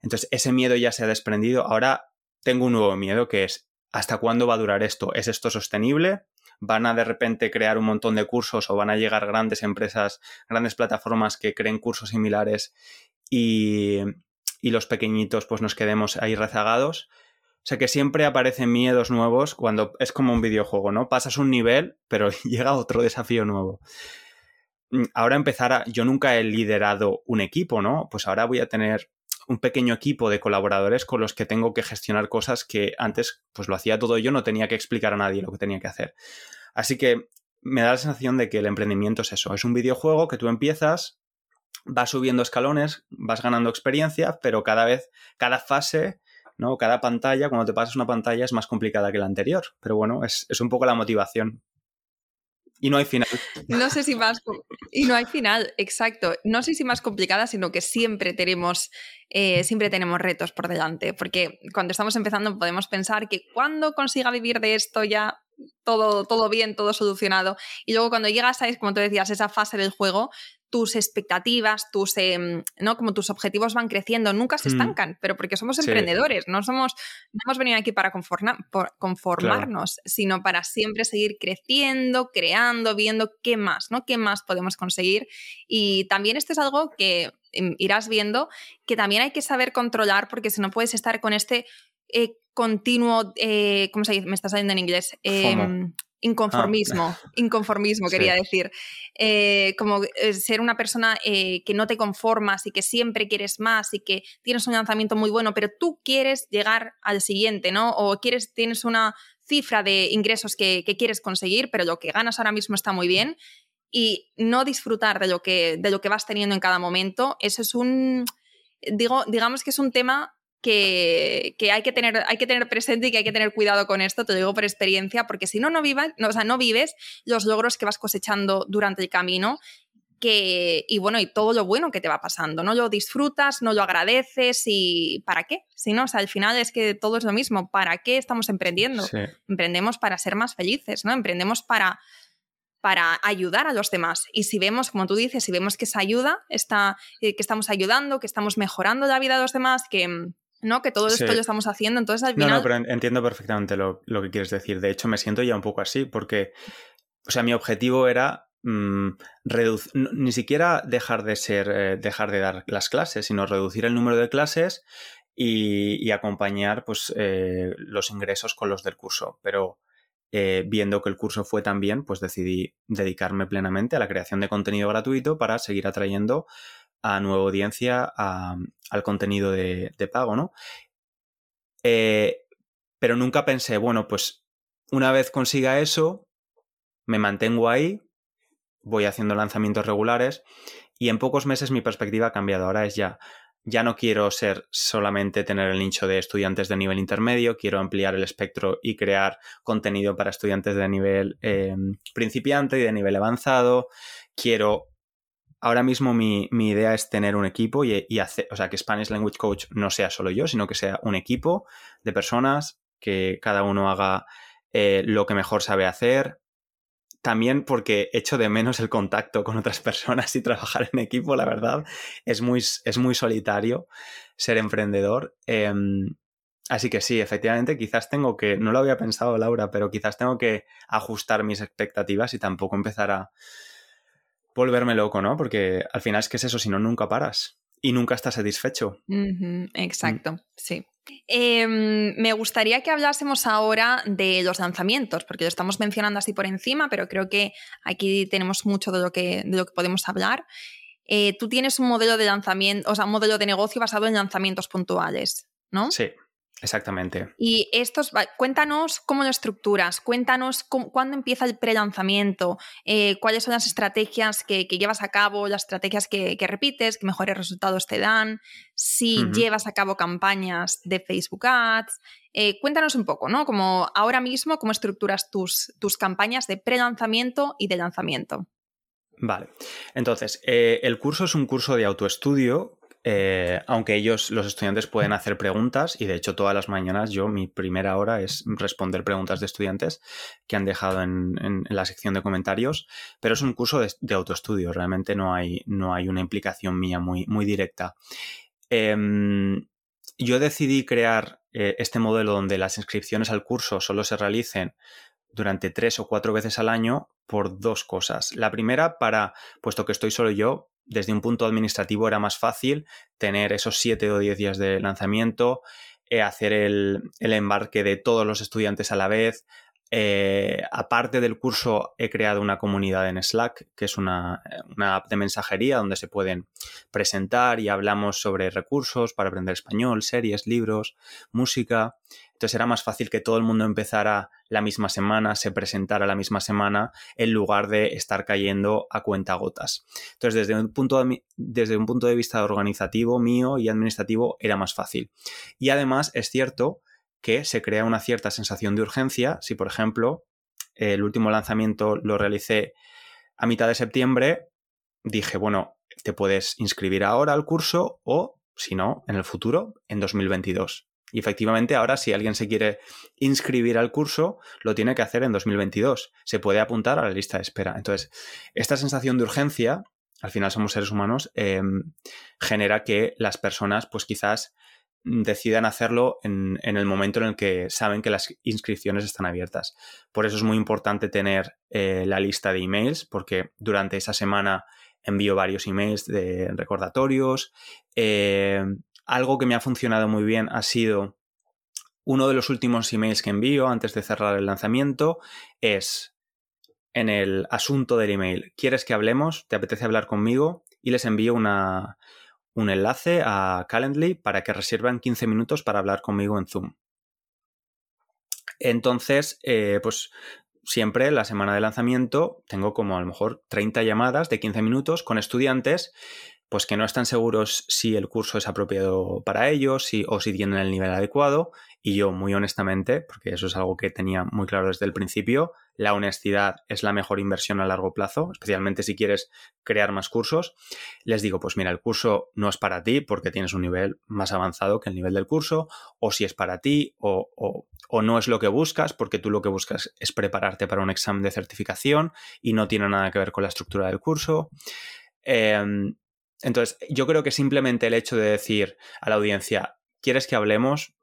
Entonces, ese miedo ya se ha desprendido. Ahora tengo un nuevo miedo que es, ¿hasta cuándo va a durar esto? ¿Es esto sostenible? ¿Van a de repente crear un montón de cursos o van a llegar grandes empresas, grandes plataformas que creen cursos similares y, y los pequeñitos pues nos quedemos ahí rezagados? O sea que siempre aparecen miedos nuevos cuando es como un videojuego, ¿no? Pasas un nivel, pero llega otro desafío nuevo. Mm, ahora empezar. Yo nunca he liderado un equipo, ¿no? Pues ahora voy a tener un pequeño equipo de colaboradores con los que tengo que gestionar cosas que antes pues lo hacía todo yo, no tenía que explicar a nadie lo que tenía que hacer. Así que me da la sensación de que el emprendimiento es eso, es un videojuego que tú empiezas, vas subiendo escalones, vas ganando experiencia, pero cada vez, cada fase ¿no? Cada pantalla, cuando te pasas una pantalla, es más complicada que la anterior. Pero bueno, es, un poco la motivación. Y no hay final. No sé si más. Y no hay final, exacto. No sé si más complicada, sino que siempre tenemos, eh, siempre tenemos retos por delante. Porque cuando estamos empezando podemos pensar que cuando consiga vivir de esto ya todo, todo bien, todo solucionado. Y luego cuando llegas a, como tú decías, esa fase del juego, tus expectativas, tus, em, ¿no? Como tus objetivos van creciendo, nunca se mm. estancan, pero porque somos emprendedores, no somos, no hemos venido aquí para conformarnos, sino para siempre seguir creciendo, creando, viendo qué más, ¿no? ¿Qué más podemos conseguir? Y también esto es algo que em, irás viendo que también hay que saber controlar porque si no puedes estar con este eh, continuo, eh, ¿cómo se dice? Me está saliendo en inglés. Inconformismo, ah. inconformismo quería decir. Eh, como eh, ser una persona eh, que no te conformas y que siempre quieres más y que tienes un lanzamiento muy bueno, pero tú quieres llegar al siguiente, ¿no? O quieres, tienes una cifra de ingresos que, quieres conseguir, pero lo que ganas ahora mismo está muy bien. Y no disfrutar de lo que, de lo que vas teniendo en cada momento, eso es un. Digo, digamos que es un tema que, hay, que tener, hay que tener presente y que hay que tener cuidado con esto, te lo digo por experiencia, porque si no, no, vivas, no, o sea, no vives los logros que vas cosechando durante el camino que, y bueno, y todo lo bueno que te va pasando, no lo disfrutas, no lo agradeces y ¿para qué? Si no, o sea, al final es que todo es lo mismo, ¿para qué estamos emprendiendo? Emprendemos para ser más felices, ¿no? Emprendemos para, para ayudar a los demás. Y si vemos, como tú dices, si vemos que esa ayuda está, eh, que estamos ayudando, que estamos mejorando la vida de los demás, que, ¿no? Que todo esto lo estamos haciendo, entonces al final... No, no, pero entiendo perfectamente lo, que quieres decir. De hecho, me siento ya un poco así, porque, o sea, mi objetivo era mm, reducir, ni siquiera dejar de ser, eh, dejar de dar las clases, sino reducir el número de clases y, acompañar, pues, eh, los ingresos con los del curso. Pero eh, viendo que el curso fue tan bien, pues decidí dedicarme plenamente a la creación de contenido gratuito para seguir atrayendo a nueva audiencia al contenido de, pago, ¿no? Eh, pero nunca pensé, bueno, pues una vez consiga eso, me mantengo ahí, voy haciendo lanzamientos regulares y en pocos meses mi perspectiva ha cambiado. Ahora es ya, ya no quiero ser solamente tener el nicho de estudiantes de nivel intermedio, quiero ampliar el espectro y crear contenido para estudiantes de nivel eh, principiante y de nivel avanzado. Quiero ahora mismo mi, idea es tener un equipo y, hacer, o sea, que Spanish Language Coach no sea solo yo, sino que sea un equipo de personas que cada uno haga eh, lo que mejor sabe hacer. También porque echo de menos el contacto con otras personas y trabajar en equipo, la verdad. Es muy, es muy solitario ser emprendedor. Em, así que sí, efectivamente, quizás tengo que, no lo había pensado Laura, pero quizás tengo que ajustar mis expectativas y tampoco empezar a, volverme loco, ¿no? Porque al final es que es eso, si no, nunca paras y nunca estás satisfecho. exacto, sí. Em, me gustaría que hablásemos ahora de los lanzamientos, porque lo estamos mencionando así por encima, pero creo que aquí tenemos mucho de lo que, de lo que podemos hablar. Eh, tú tienes un modelo de lanzamiento, o sea, un modelo de negocio basado en lanzamientos puntuales, ¿no? Sí. Exactamente. Y estos, cuéntanos cómo lo estructuras, cuéntanos cuándo empieza el pre-lanzamiento, eh, cuáles son las estrategias que, llevas a cabo, las estrategias que, repites, que mejores resultados te dan, si llevas a cabo campañas de Facebook Ads. Eh, cuéntanos un poco, ¿no? Como ahora mismo, cómo estructuras tus, tus campañas de pre-lanzamiento y de lanzamiento. Vale. Entonces, eh, el curso es un curso de autoestudio Eh, aunque ellos, los estudiantes, pueden hacer preguntas y de hecho todas las mañanas yo, mi primera hora es responder preguntas de estudiantes que han dejado en, la sección de comentarios, pero es un curso de, autoestudio, realmente no hay, no hay una implicación mía muy, muy directa. Em, yo decidí crear eh, este modelo donde las inscripciones al curso solo se realicen durante tres o cuatro veces al año por dos cosas. La primera, para, puesto que estoy solo yo, desde un punto administrativo era más fácil tener esos siete o diez días de lanzamiento, eh, hacer el, embarque de todos los estudiantes a la vez. Eh, aparte del curso, he creado una comunidad en Slack, que es una, app de mensajería donde se pueden presentar y hablamos sobre recursos para aprender español, series, libros, música. Entonces era más fácil que todo el mundo empezara la misma semana, se presentara la misma semana, en lugar de estar cayendo a cuentagotas. Entonces, desde un, punto de, desde un punto de vista organizativo mío y administrativo, era más fácil. Y además es cierto que se crea una cierta sensación de urgencia. Si, por ejemplo, el último lanzamiento lo realicé a mitad de septiembre, dije, bueno, te puedes inscribir ahora al curso o, si no, en el futuro, en 2022. Y efectivamente ahora si alguien se quiere inscribir al curso, lo tiene que hacer en 2022. Se puede apuntar a la lista de espera. Entonces, esta sensación de urgencia, al final somos seres humanos, em, genera que las personas pues quizás decidan hacerlo en, el momento en el que saben que las inscripciones están abiertas. Por eso es muy importante tener eh, la lista de emails, porque durante esa semana envío varios emails de recordatorios. Eh, algo que me ha funcionado muy bien ha sido uno de los últimos emails que envío antes de cerrar el lanzamiento es en el asunto del email, ¿quieres que hablemos? ¿Te apetece hablar conmigo? Y les envío una, un enlace a Calendly para que reservan 15 minutos para hablar conmigo en Zoom. Entonces, eh, pues siempre la semana de lanzamiento tengo como a lo mejor 30 llamadas de 15 minutos con estudiantes pues que no están seguros si el curso es apropiado para ellos o si tienen el nivel adecuado. Y yo, muy honestamente, porque eso es algo que tenía muy claro desde el principio, la honestidad es la mejor inversión a largo plazo, especialmente si quieres crear más cursos. Les digo, pues mira, el curso no es para ti porque tienes un nivel más avanzado que el nivel del curso, o si es para ti, o, o no es lo que buscas, porque tú lo que buscas es prepararte para un examen de certificación y no tiene nada que ver con la estructura del curso. Eh, entonces, yo creo que simplemente el hecho de decir a la audiencia, ¿quieres que hablemos?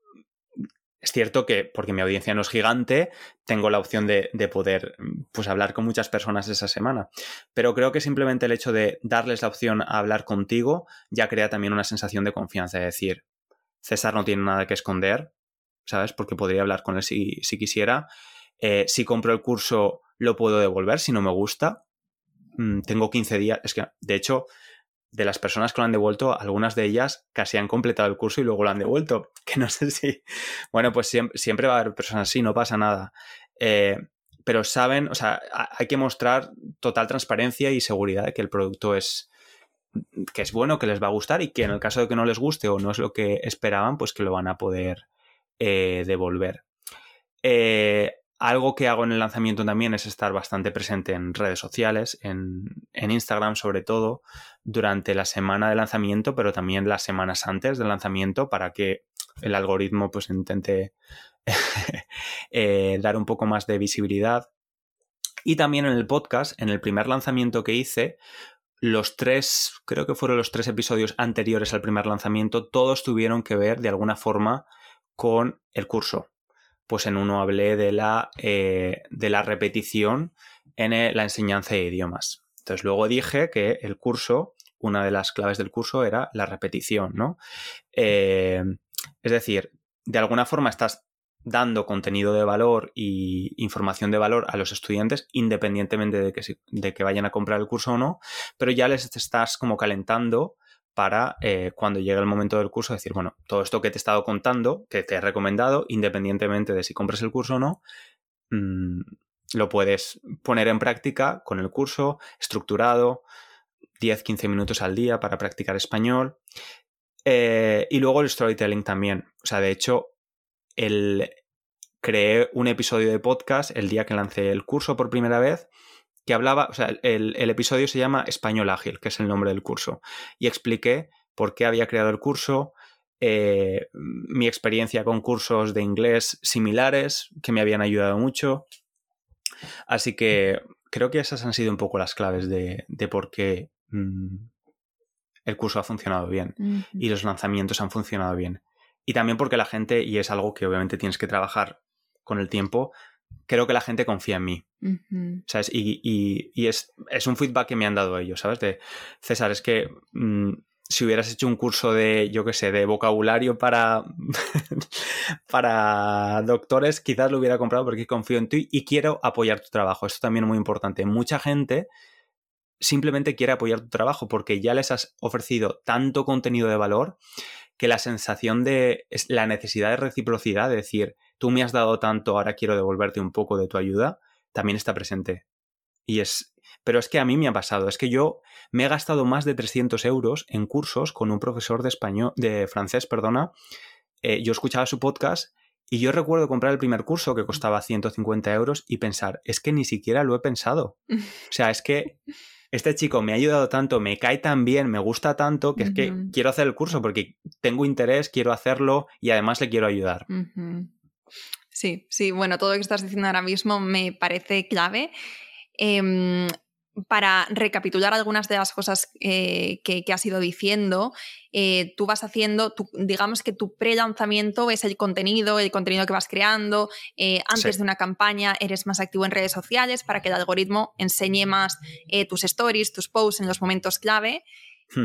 Es cierto que, porque mi audiencia no es gigante, tengo la opción de, poder pues, hablar con muchas personas esa semana. Pero creo que simplemente el hecho de darles la opción a hablar contigo ya crea también una sensación de confianza. De decir, César no tiene nada que esconder, ¿sabes? Porque podría hablar con él si, quisiera. Eh, si compro el curso, lo puedo devolver si no me gusta. Mm, tengo 15 días. Es que, de hecho, de las personas que lo han devuelto, algunas de ellas casi han completado el curso y luego lo han devuelto. Que no sé si. Bueno, pues siempre, va a haber personas así, no pasa nada. Eh, pero saben, o sea, hay que mostrar total transparencia y seguridad de que el producto es que es bueno, que les va a gustar y que en el caso de que no les guste o no es lo que esperaban, pues que lo van a poder eh, devolver. Eh, algo que hago en el lanzamiento también es estar bastante presente en redes sociales, en, Instagram sobre todo, durante la semana de lanzamiento, pero también las semanas antes del lanzamiento para que el algoritmo pues intente eh, dar un poco más de visibilidad. Y también en el podcast, en el primer lanzamiento que hice, los tres, creo que fueron los tres episodios anteriores al primer lanzamiento, todos tuvieron que ver de alguna forma con el curso pues en uno hablé de la, eh, de la repetición en eh, la enseñanza de idiomas. Entonces luego dije que el curso, una de las claves del curso era la repetición, ¿no? Eh, es decir, de alguna forma estás dando contenido de valor y información de valor a los estudiantes, independientemente de que, de que vayan a comprar el curso o no, pero ya les estás como calentando para eh, cuando llegue el momento del curso decir, bueno, todo esto que te he estado contando, que te he recomendado, independientemente de si compras el curso o no, mm, lo puedes poner en práctica con el curso estructurado, 10-15 minutos al día para practicar español. Eh, y luego el storytelling también. O sea, de hecho, el, creé un episodio de podcast el día que lancé el curso por primera vez que hablaba, o sea, el, episodio se llama Español Ágil, que es el nombre del curso, y expliqué por qué había creado el curso, eh, mi experiencia con cursos de inglés similares que me habían ayudado mucho. Así que creo que esas han sido un poco las claves de, por qué mm, el curso ha funcionado bien y los lanzamientos han funcionado bien. Y también porque la gente, y es algo que obviamente tienes que trabajar con el tiempo, creo que la gente confía en mí. ¿Sabes? Y, es, un feedback que me han dado ellos, ¿sabes? De César, es que mm, si hubieras hecho un curso de, yo qué sé, de vocabulario para, para doctores, quizás lo hubiera comprado porque confío en ti y quiero apoyar tu trabajo. Esto también es muy importante. Mucha gente simplemente quiere apoyar tu trabajo porque ya les has ofrecido tanto contenido de valor que la sensación de la necesidad de reciprocidad, de decir, tú me has dado tanto, ahora quiero devolverte un poco de tu ayuda, también está presente. Y es, pero es que a mí me ha pasado, es que yo me he gastado más de 300 euros en cursos con un profesor de español, de francés, perdona. Eh, yo escuchaba su podcast y yo recuerdo comprar el primer curso que costaba 150 euros y pensar, es que ni siquiera lo he pensado. O sea, es que este chico me ha ayudado tanto, me cae tan bien, me gusta tanto, que es que quiero hacer el curso porque tengo interés, quiero hacerlo y además le quiero ayudar. Sí, sí, bueno, todo lo que estás diciendo ahora mismo me parece clave. Em, para recapitular algunas de las cosas eh, que, has ido diciendo, eh, tú vas haciendo, digamos que tu pre-lanzamiento es el contenido, el contenido que vas creando. Eh, antes de una campaña eres más activo en redes sociales para que el algoritmo enseñe más tus stories, tus posts en los momentos clave.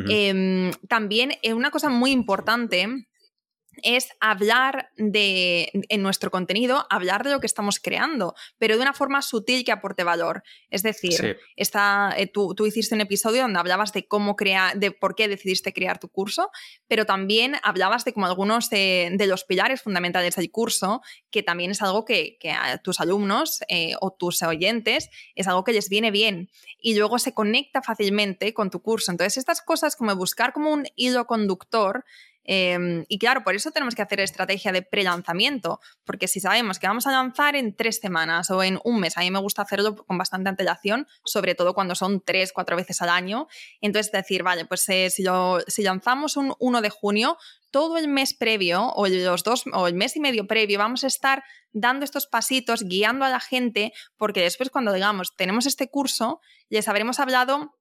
Em, también una cosa muy importante es hablar de, en nuestro contenido, hablar de lo que estamos creando, pero de una forma sutil que aporte valor. Es decir, eh, tú, hiciste un episodio donde hablabas de cómo crear, de por qué decidiste crear tu curso, pero también hablabas de como algunos de, los pilares fundamentales del curso, que también es algo que, a tus alumnos eh, o tus oyentes es algo que les viene bien y luego se conecta fácilmente con tu curso. Entonces, estas cosas como buscar como un hilo conductor Em, y claro, por eso tenemos que hacer estrategia de pre-lanzamiento, porque si sabemos que vamos a lanzar en tres semanas o en un mes, a mí me gusta hacerlo con bastante antelación, sobre todo cuando son tres, cuatro veces al año. Entonces, decir, vale, pues eh, si, si lanzamos un 1 de junio, todo el mes previo o los dos o el mes y medio previo vamos a estar dando estos pasitos, guiando a la gente, porque después cuando digamos tenemos este curso, les habremos hablado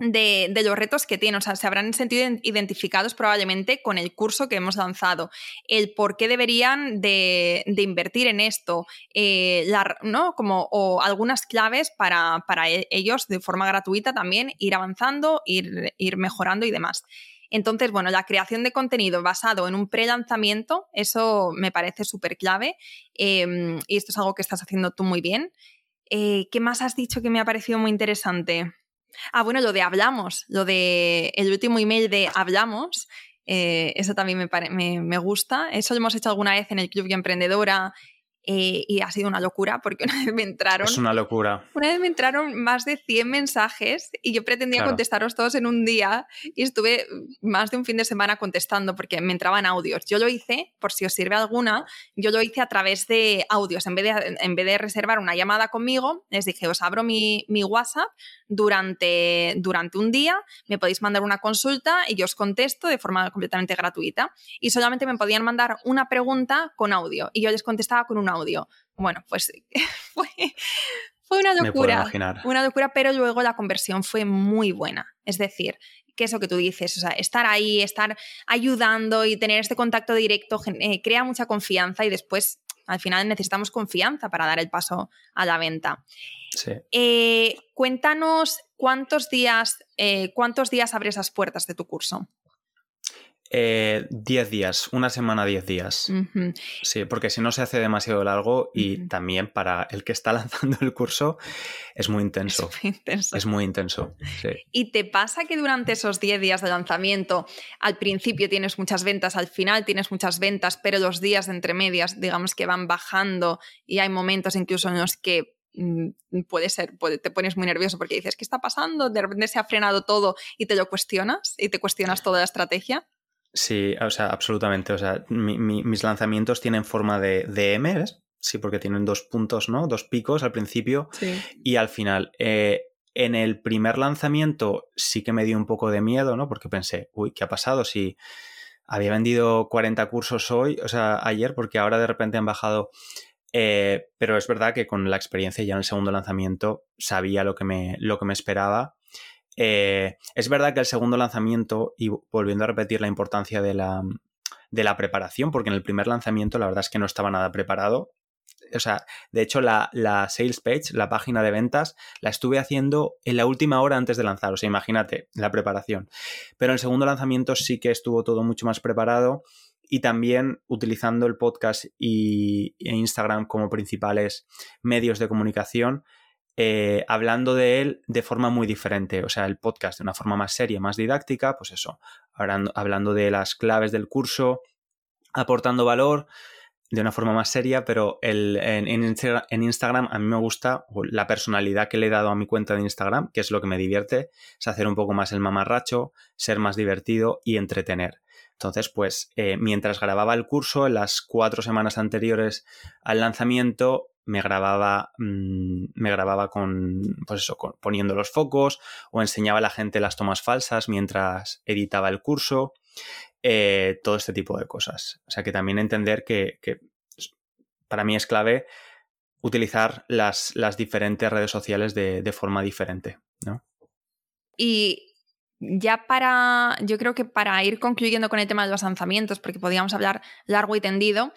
de, los retos que tienen, o sea, se habrán sentido identificados probablemente con el curso que hemos lanzado, el por qué deberían de, invertir en esto, eh, ¿no? Como, o algunas claves para, e, ellos de forma gratuita también ir avanzando, ir, ir mejorando y demás. Entonces, bueno, la creación de contenido basado en un pre-lanzamiento, eso me parece súper clave em, y esto es algo que estás haciendo tú muy bien. Eh, ¿Qué más has dicho que me ha parecido muy interesante? Ah, bueno, lo de hablamos, lo de el último email de hablamos, eh, eso también me, me, me, gusta. Eso lo hemos hecho alguna vez en el Club y Emprendedora eh, y ha sido una locura porque una vez me entraron. Es una locura. Una vez me entraron más de 100 mensajes y yo pretendía contestaros todos en un día y estuve más de un fin de semana contestando porque me entraban audios. Yo lo hice, por si os sirve alguna, yo lo hice a través de audios. En vez de, en vez de reservar una llamada conmigo, les dije, os abro mi, mi WhatsApp durante, durante un día, me podéis mandar una consulta y yo os contesto de forma completamente gratuita. Y solamente me podían mandar una pregunta con audio y yo les contestaba con un audio. Bueno, pues fue, fue una locura. Una locura, pero luego la conversión fue muy buena. Es decir, que eso que tú dices, o sea, estar ahí, estar ayudando y tener este contacto directo eh, crea mucha confianza y después al final necesitamos confianza para dar el paso a la venta. Eh, cuéntanos cuántos días, eh, cuántos días abres las puertas de tu curso. 10 eh, días, una semana, 10 días. Sí, porque si no se hace demasiado largo y también para el que está lanzando el curso es muy intenso. Es muy intenso. Es muy intenso ¿Y te pasa que durante esos 10 días de lanzamiento, al principio tienes muchas ventas, al final tienes muchas ventas, pero los días de entre medias, digamos que van bajando y hay momentos incluso en los que mm, puede ser, te pones muy nervioso porque dices, ¿qué está pasando? De repente se ha frenado todo y te lo cuestionas y te cuestionas toda la estrategia. Sí, o sea, absolutamente. O sea, mis lanzamientos tienen forma de, de M, ¿ves? Sí, porque tienen dos puntos, ¿no? Dos picos al principio y al final. Eh, En el primer lanzamiento sí que me dio un poco de miedo, ¿no? Porque pensé, uy, ¿qué ha pasado? Si había vendido 40 cursos hoy, o sea, ayer, porque ahora de repente han bajado. Eh, pero es verdad que con la experiencia ya en el segundo lanzamiento sabía lo que me, lo que me esperaba. Eh, es verdad que el segundo lanzamiento, y volviendo a repetir la importancia de la, de la preparación, porque en el primer lanzamiento la verdad es que no estaba nada preparado. O sea, de hecho, la, la, sales page, la página de ventas, la estuve haciendo en la última hora antes de lanzar. O sea, imagínate la preparación. Pero en el segundo lanzamiento sí que estuvo todo mucho más preparado y también utilizando el podcast y, e Instagram como principales medios de comunicación, eh, hablando de él de forma muy diferente. O sea, el podcast de una forma más seria, más didáctica, pues eso, hablando, hablando de las claves del curso, aportando valor de una forma más seria, pero el, en, en, Instagram a mí me gusta la personalidad que le he dado a mi cuenta de Instagram, que es lo que me divierte, es hacer un poco más el mamarracho, ser más divertido y entretener. Entonces, pues eh, mientras grababa el curso, en las cuatro semanas anteriores al lanzamiento, me grababa, mm, me grababa con, pues eso, poniendo los focos o enseñaba a la gente las tomas falsas mientras editaba el curso. Eh, todo este tipo de cosas. O sea que también entender que, para mí es clave utilizar las, las diferentes redes sociales de, de, forma diferente. ¿no? Y ya para, yo creo que para ir concluyendo con el tema de los lanzamientos, porque podríamos hablar largo y tendido,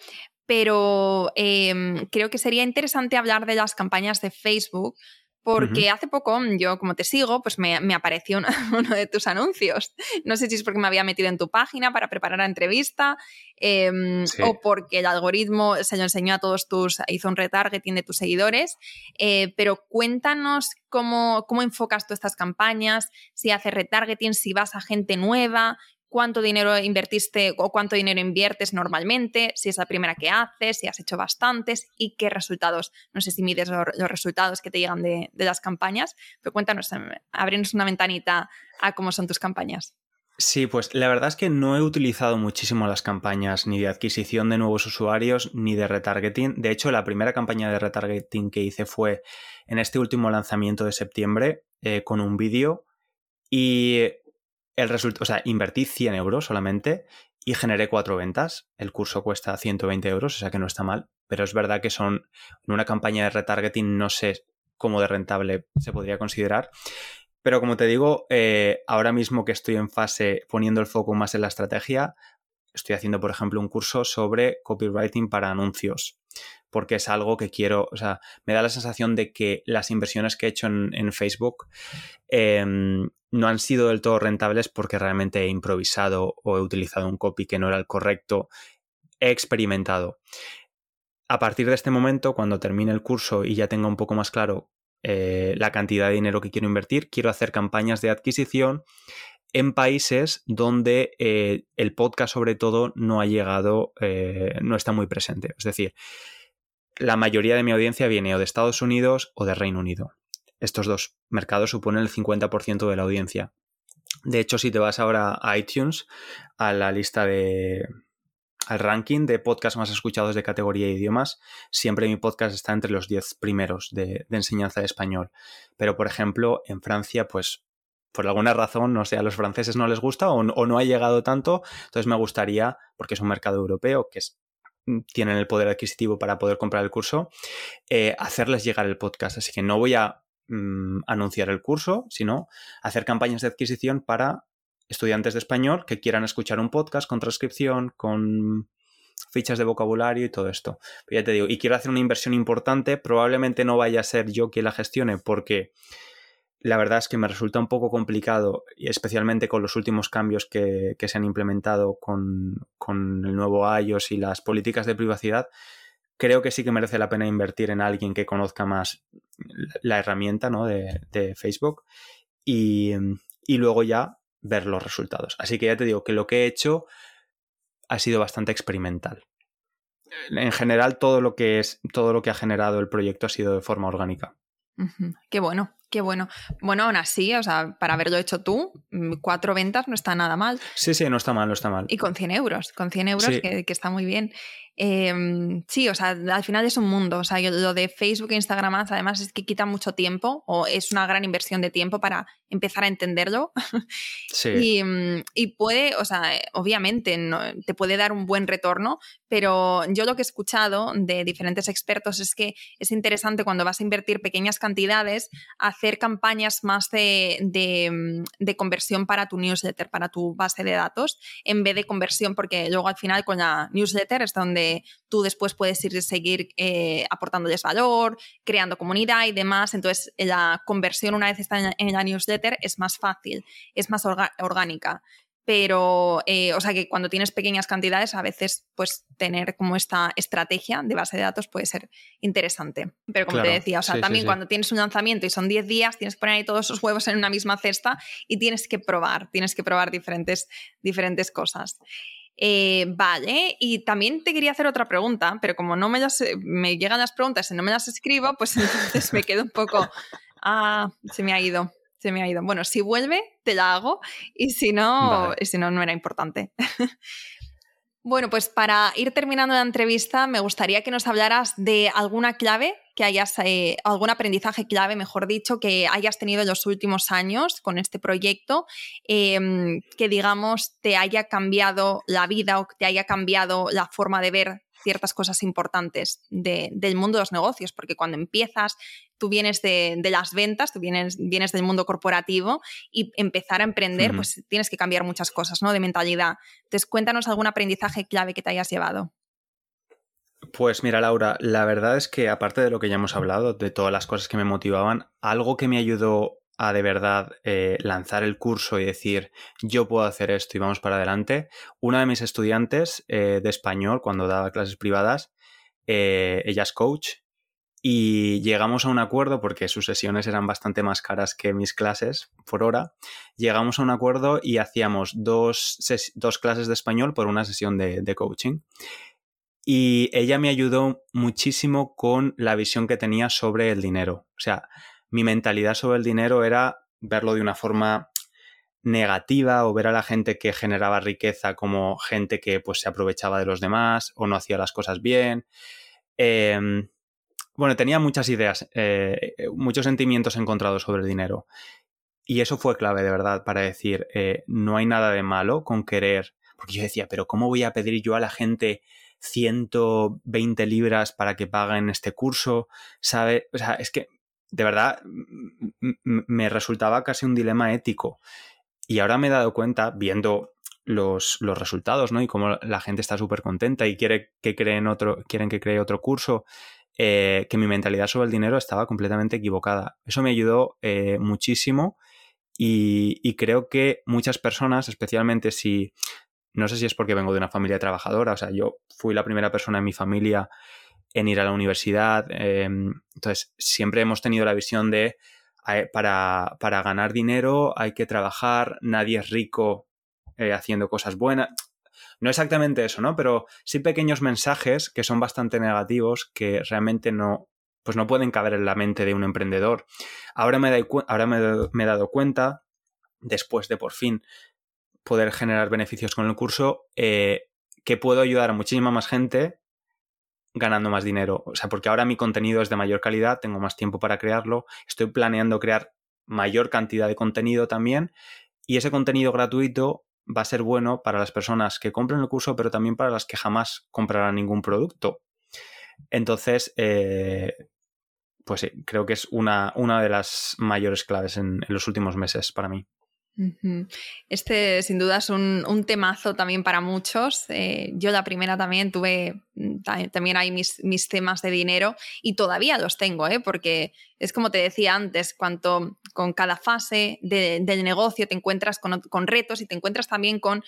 pero em, creo que sería interesante hablar de las campañas de Facebook porque hace poco yo, como te sigo, pues me, apareció uno, de tus anuncios. No sé si es porque me había metido en tu página para preparar la entrevista em, o porque el algoritmo se lo enseñó a todos tus, hizo un retargeting de tus seguidores. Eh, pero cuéntanos cómo, cómo enfocas tú estas campañas, si haces retargeting, si vas a gente nueva, cuánto dinero invertiste o cuánto dinero inviertes normalmente, si es la primera que haces, si has hecho bastantes y qué resultados. No sé si mides los, resultados que te llegan de, las campañas, pero cuéntanos, em, ábrenos una ventanita a cómo son tus campañas. Sí, pues la verdad es que no he utilizado muchísimo las campañas ni de adquisición de nuevos usuarios ni de retargeting. De hecho, la primera campaña de retargeting que hice fue en este último lanzamiento de septiembre eh, con un vídeo y el resultado, o sea, invertí 100 euros solamente y generé cuatro ventas. El curso cuesta 120 euros, o sea que no está mal, pero es verdad que son en una campaña de retargeting, no sé cómo de rentable se podría considerar. Pero como te digo, eh, ahora mismo que estoy en fase poniendo el foco más en la estrategia, estoy haciendo, por ejemplo, un curso sobre copywriting para anuncios, porque es algo que quiero, o sea, me da la sensación de que las inversiones que he hecho en, Facebook em, no han sido del todo rentables porque realmente he improvisado o he utilizado un copy que no era el correcto. He experimentado. A partir de este momento, cuando termine el curso y ya tenga un poco más claro eh, la cantidad de dinero que quiero invertir, quiero hacer campañas de adquisición en países donde eh, el podcast sobre todo no ha llegado, eh, no está muy presente. Es decir, la mayoría de mi audiencia viene o de Estados Unidos o de Reino Unido. Estos dos mercados suponen el 50% de la audiencia. De hecho, si te vas ahora a iTunes, a la lista de, al ranking de podcasts más escuchados de categoría de idiomas, siempre mi podcast está entre los 10 primeros de, enseñanza de español. Pero, por ejemplo, en Francia, pues por alguna razón, no sé, a los franceses no les gusta o, no ha llegado tanto. Entonces me gustaría, porque es un mercado europeo que tienen el poder adquisitivo para poder comprar el curso, eh, hacerles llegar el podcast. Así que no voy a Mm, anunciar el curso, sino hacer campañas de adquisición para estudiantes de español que quieran escuchar un podcast con transcripción, con fichas de vocabulario y todo esto. Pero ya te digo, y quiero hacer una inversión importante, probablemente no vaya a ser yo quien la gestione porque la verdad es que me resulta un poco complicado, especialmente con los últimos cambios que, se han implementado con, con el nuevo iOS y las políticas de privacidad, creo que sí que merece la pena invertir en alguien que conozca más la herramienta ¿no? de, Facebook y, luego ya ver los resultados. Así que ya te digo que lo que he hecho ha sido bastante experimental. En general, todo lo que es, todo lo que ha generado el proyecto ha sido de forma orgánica. Qué bueno, qué bueno. Bueno, aún así, o sea, para haberlo hecho tú, mm, cuatro ventas no está nada mal. Sí, sí, no está mal, no está mal. Y con 100 euros, con 100 euros que, está muy bien. Em, sí, o sea, al final es un mundo. O sea, lo de Facebook e Instagram además es que quita mucho tiempo o es una gran inversión de tiempo para empezar a entenderlo. Sí. Mm, y, puede, o sea, obviamente te puede dar un buen retorno, pero yo lo que he escuchado de diferentes expertos es que es interesante cuando vas a invertir pequeñas cantidades hacer campañas más de, de, mm, de conversión para tu newsletter, para tu base de datos, en vez de conversión, porque luego al final con la newsletter es donde tú después puedes ir seguir eh, aportándoles valor, creando comunidad y demás. Entonces, la conversión una vez está en la newsletter es más fácil, es más orgánica. Pero eh, o sea que cuando tienes pequeñas cantidades a veces pues tener como esta estrategia de base de datos puede ser interesante. Pero como te decía o sea también cuando tienes un lanzamiento y son 10 días tienes que poner ahí todos esos huevos en una misma cesta y tienes que probar tienes que probar diferentes diferentes cosas eh, vale, y también te quería hacer otra pregunta, pero como no me, las, me llegan las preguntas y no me las escribo, pues entonces me quedo un poco... Ah, se me ha ido, se me ha ido. Bueno, si vuelve, te la hago y si no, y si no, no era importante. Bueno, pues para ir terminando la entrevista, me gustaría que nos hablaras de alguna clave que hayas, eh, algún aprendizaje clave, mejor dicho, que hayas tenido en los últimos años con este proyecto, em, que digamos te haya cambiado la vida o que te haya cambiado la forma de ver ciertas cosas importantes del mundo de los negocios, porque cuando empiezas, tú vienes de, las ventas, tú vienes, vienes, del mundo corporativo y empezar a emprender, pues tienes que cambiar muchas cosas, ¿no? De mentalidad. Entonces, cuéntanos algún aprendizaje clave que te hayas llevado. Pues mira, Laura, la verdad es que aparte de lo que ya hemos hablado, de todas las cosas que me motivaban, algo que me ayudó a de verdad eh, lanzar el curso y decir yo puedo hacer esto y vamos para adelante, una de mis estudiantes eh, de español cuando daba clases privadas, eh, ella es coach y llegamos a un acuerdo porque sus sesiones eran bastante más caras que mis clases por hora, llegamos a un acuerdo y hacíamos dos, clases de español por una sesión de, de coaching. Y ella me ayudó muchísimo con la visión que tenía sobre el dinero. O sea, mi mentalidad sobre el dinero era verlo de una forma negativa o ver a la gente que generaba riqueza como gente que pues se aprovechaba de los demás o no hacía las cosas bien. Em, bueno, tenía muchas ideas, eh, muchos sentimientos encontrados sobre el dinero. Y eso fue clave de verdad para decir, eh, no hay nada de malo con querer, porque yo decía, pero ¿cómo voy a pedir yo a la gente 120 libras para que paguen este curso? ¿Sabe? O sea, es que de verdad me resultaba casi un dilema ético. Y ahora me he dado cuenta, viendo los, resultados, ¿no? Y cómo la gente está súper contenta y quiere que creen otro, quieren que cree otro curso, eh, que mi mentalidad sobre el dinero estaba completamente equivocada. Eso me ayudó eh, muchísimo y, y, creo que muchas personas, especialmente si, no sé si es porque vengo de una familia trabajadora, o sea, yo fui la primera persona en mi familia en ir a la universidad. Em, entonces, siempre hemos tenido la visión de para, ganar dinero hay que trabajar, nadie es rico eh, haciendo cosas buenas. No exactamente eso, ¿no? Pero sí pequeños mensajes que son bastante negativos que realmente no, pues no pueden caber en la mente de un emprendedor. Ahora me, ahora me, he dado cuenta, después de por fin poder generar beneficios con el curso, eh, que puedo ayudar a muchísima más gente ganando más dinero. O sea, porque ahora mi contenido es de mayor calidad, tengo más tiempo para crearlo, estoy planeando crear mayor cantidad de contenido también y ese contenido gratuito va a ser bueno para las personas que compren el curso, pero también para las que jamás comprarán ningún producto. Entonces, eh, pues sí, creo que es una, una de las mayores claves en los últimos meses para mí. Este sin duda es un, temazo también para muchos. Eh, yo la primera también tuve, mm, también hay mis, mis, temas de dinero y todavía los tengo, ¿eh? porque es como te decía antes, cuanto con cada fase del negocio te encuentras con, con retos y te encuentras también con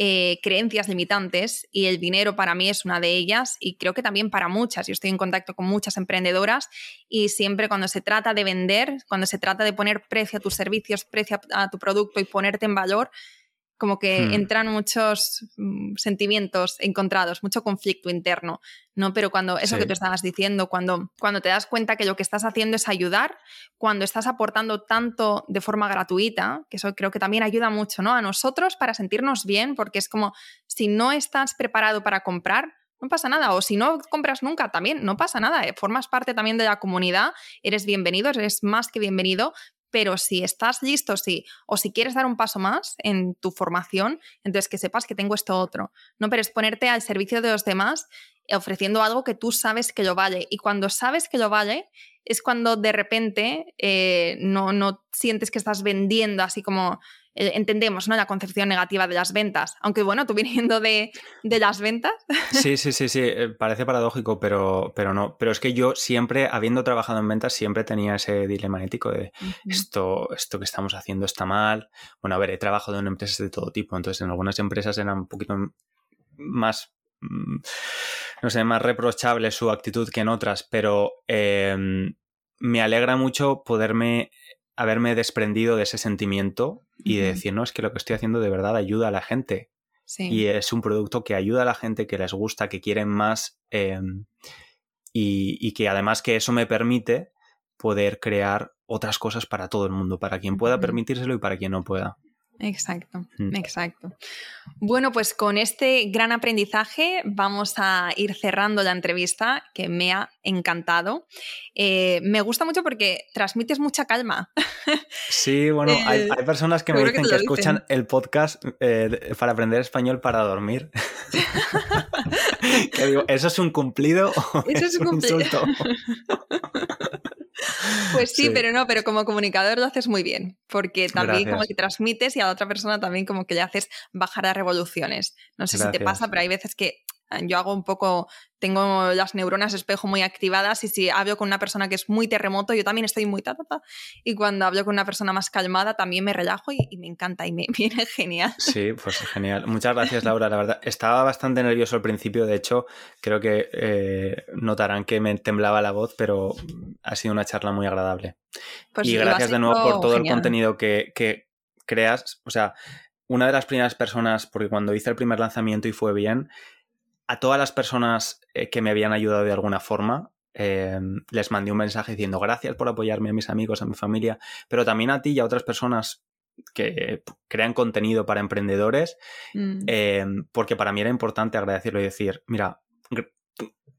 eh, creencias limitantes y el dinero para mí es una de ellas y creo que también para muchas. Yo estoy en contacto con muchas emprendedoras y siempre cuando se trata de vender, cuando se trata de poner precio a tus servicios, precio a tu producto y ponerte en valor, como que hmm. entran muchos mm, sentimientos encontrados, mucho conflicto interno, ¿no? Pero cuando, eso que te estabas diciendo, cuando, cuando te das cuenta que lo que estás haciendo es ayudar, cuando estás aportando tanto de forma gratuita, que eso creo que también ayuda mucho, ¿no? A nosotros para sentirnos bien, porque es como, si no estás preparado para comprar, no pasa nada. O si no compras nunca, también no pasa nada. ¿eh? Formas parte también de la comunidad, eres bienvenido, eres más que bienvenido. Pero si estás listo, sí, o si quieres dar un paso más en tu formación, entonces que sepas que tengo esto otro. No, pero es ponerte al servicio de los demás ofreciendo algo que tú sabes que lo vale. Y cuando sabes que lo vale, es cuando de repente eh, no, no sientes que estás vendiendo así como eh, entendemos ¿no? la concepción negativa de las ventas. Aunque bueno, tú viniendo de, de las ventas. Sí, sí, sí, sí, eh, parece paradójico, pero, pero no. Pero es que yo siempre, habiendo trabajado en ventas, siempre tenía ese dilema ético de esto, esto que estamos haciendo está mal. Bueno, a ver, he trabajado en empresas de todo tipo, entonces en algunas empresas eran un poquito más mm, no sé, más reprochable su actitud que en otras, pero em, me alegra mucho poderme haberme desprendido de ese sentimiento y de decir, no, es que lo que estoy haciendo de verdad ayuda a la gente. Y es un producto que ayuda a la gente, que les gusta, que quieren más em, y, que además que eso me permite poder crear otras cosas para todo el mundo, para quien pueda permitírselo y para quien no pueda. Exacto, mm. exacto. Bueno, pues con este gran aprendizaje vamos a ir cerrando la entrevista que me ha encantado. Eh, me gusta mucho porque transmites mucha calma. Sí, bueno, hay, eh, personas que me dicen que, escuchan el podcast eh, para aprender español para dormir. digo, ¿eso es un cumplido o eso es, un insulto? Pues sí, pero no, pero como comunicador lo haces muy bien, porque también como que transmites y a la otra persona también como que le haces bajar a revoluciones. No sé si te pasa, pero hay veces que yo hago un poco, tengo las neuronas espejo muy activadas y si hablo con una persona que es muy terremoto, yo también estoy muy ta, Y cuando hablo con una persona más calmada, también me relajo y, me encanta y me viene genial. Sí, pues genial. Muchas gracias, Laura. La verdad, estaba bastante nervioso al principio. De hecho, creo que eh, notarán que me temblaba la voz, pero ha sido una charla muy agradable. Pues y gracias de nuevo por todo el contenido que, que creas. O sea, una de las primeras personas, porque cuando hice el primer lanzamiento y fue bien, a todas las personas eh, que me habían ayudado de alguna forma, em, les mandé un mensaje diciendo gracias por apoyarme a mis amigos, a mi familia, pero también a ti y a otras personas que crean contenido para emprendedores, mm. em, porque para mí era importante agradecerlo y decir, mira,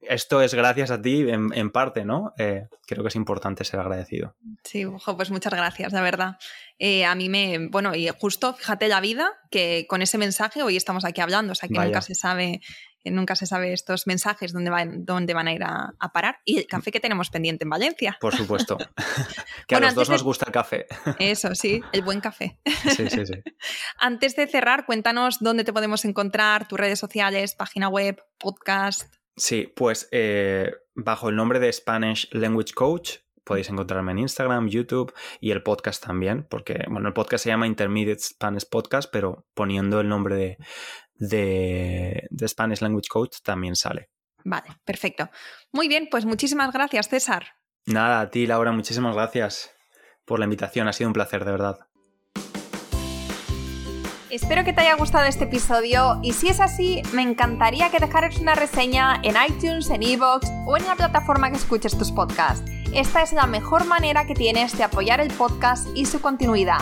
esto es gracias a ti en, parte, ¿no? Eh, creo que es importante ser agradecido. Sí, ojo, pues muchas gracias, de verdad. Eh, a mí me, bueno, y justo, fíjate la vida, que con ese mensaje hoy estamos aquí hablando, o sea que nunca se sabe nunca se sabe estos mensajes dónde van, dónde van a ir a, parar. Y el café que tenemos pendiente en Valencia. Por supuesto. que a los dos nos gusta el café. Eso, sí, el buen café. sí, sí, sí. Antes de cerrar, cuéntanos dónde te podemos encontrar, tus redes sociales, página web, podcast. Sí, pues eh, bajo el nombre de Spanish Language Coach podéis encontrarme en Instagram, YouTube y el podcast también, porque bueno, el podcast se llama Intermediate Spanish Podcast, pero poniendo el nombre de, de, Spanish Language Coach también sale. Vale, perfecto. Muy bien, pues muchísimas gracias, César. Nada, a ti, Laura, muchísimas gracias por la invitación. Ha sido un placer, de verdad. Espero que te haya gustado este episodio y si es así, me encantaría que dejaras una reseña en iTunes, en Evox o en la plataforma que escuches tus podcasts. Esta es la mejor manera que tienes de apoyar el podcast y su continuidad.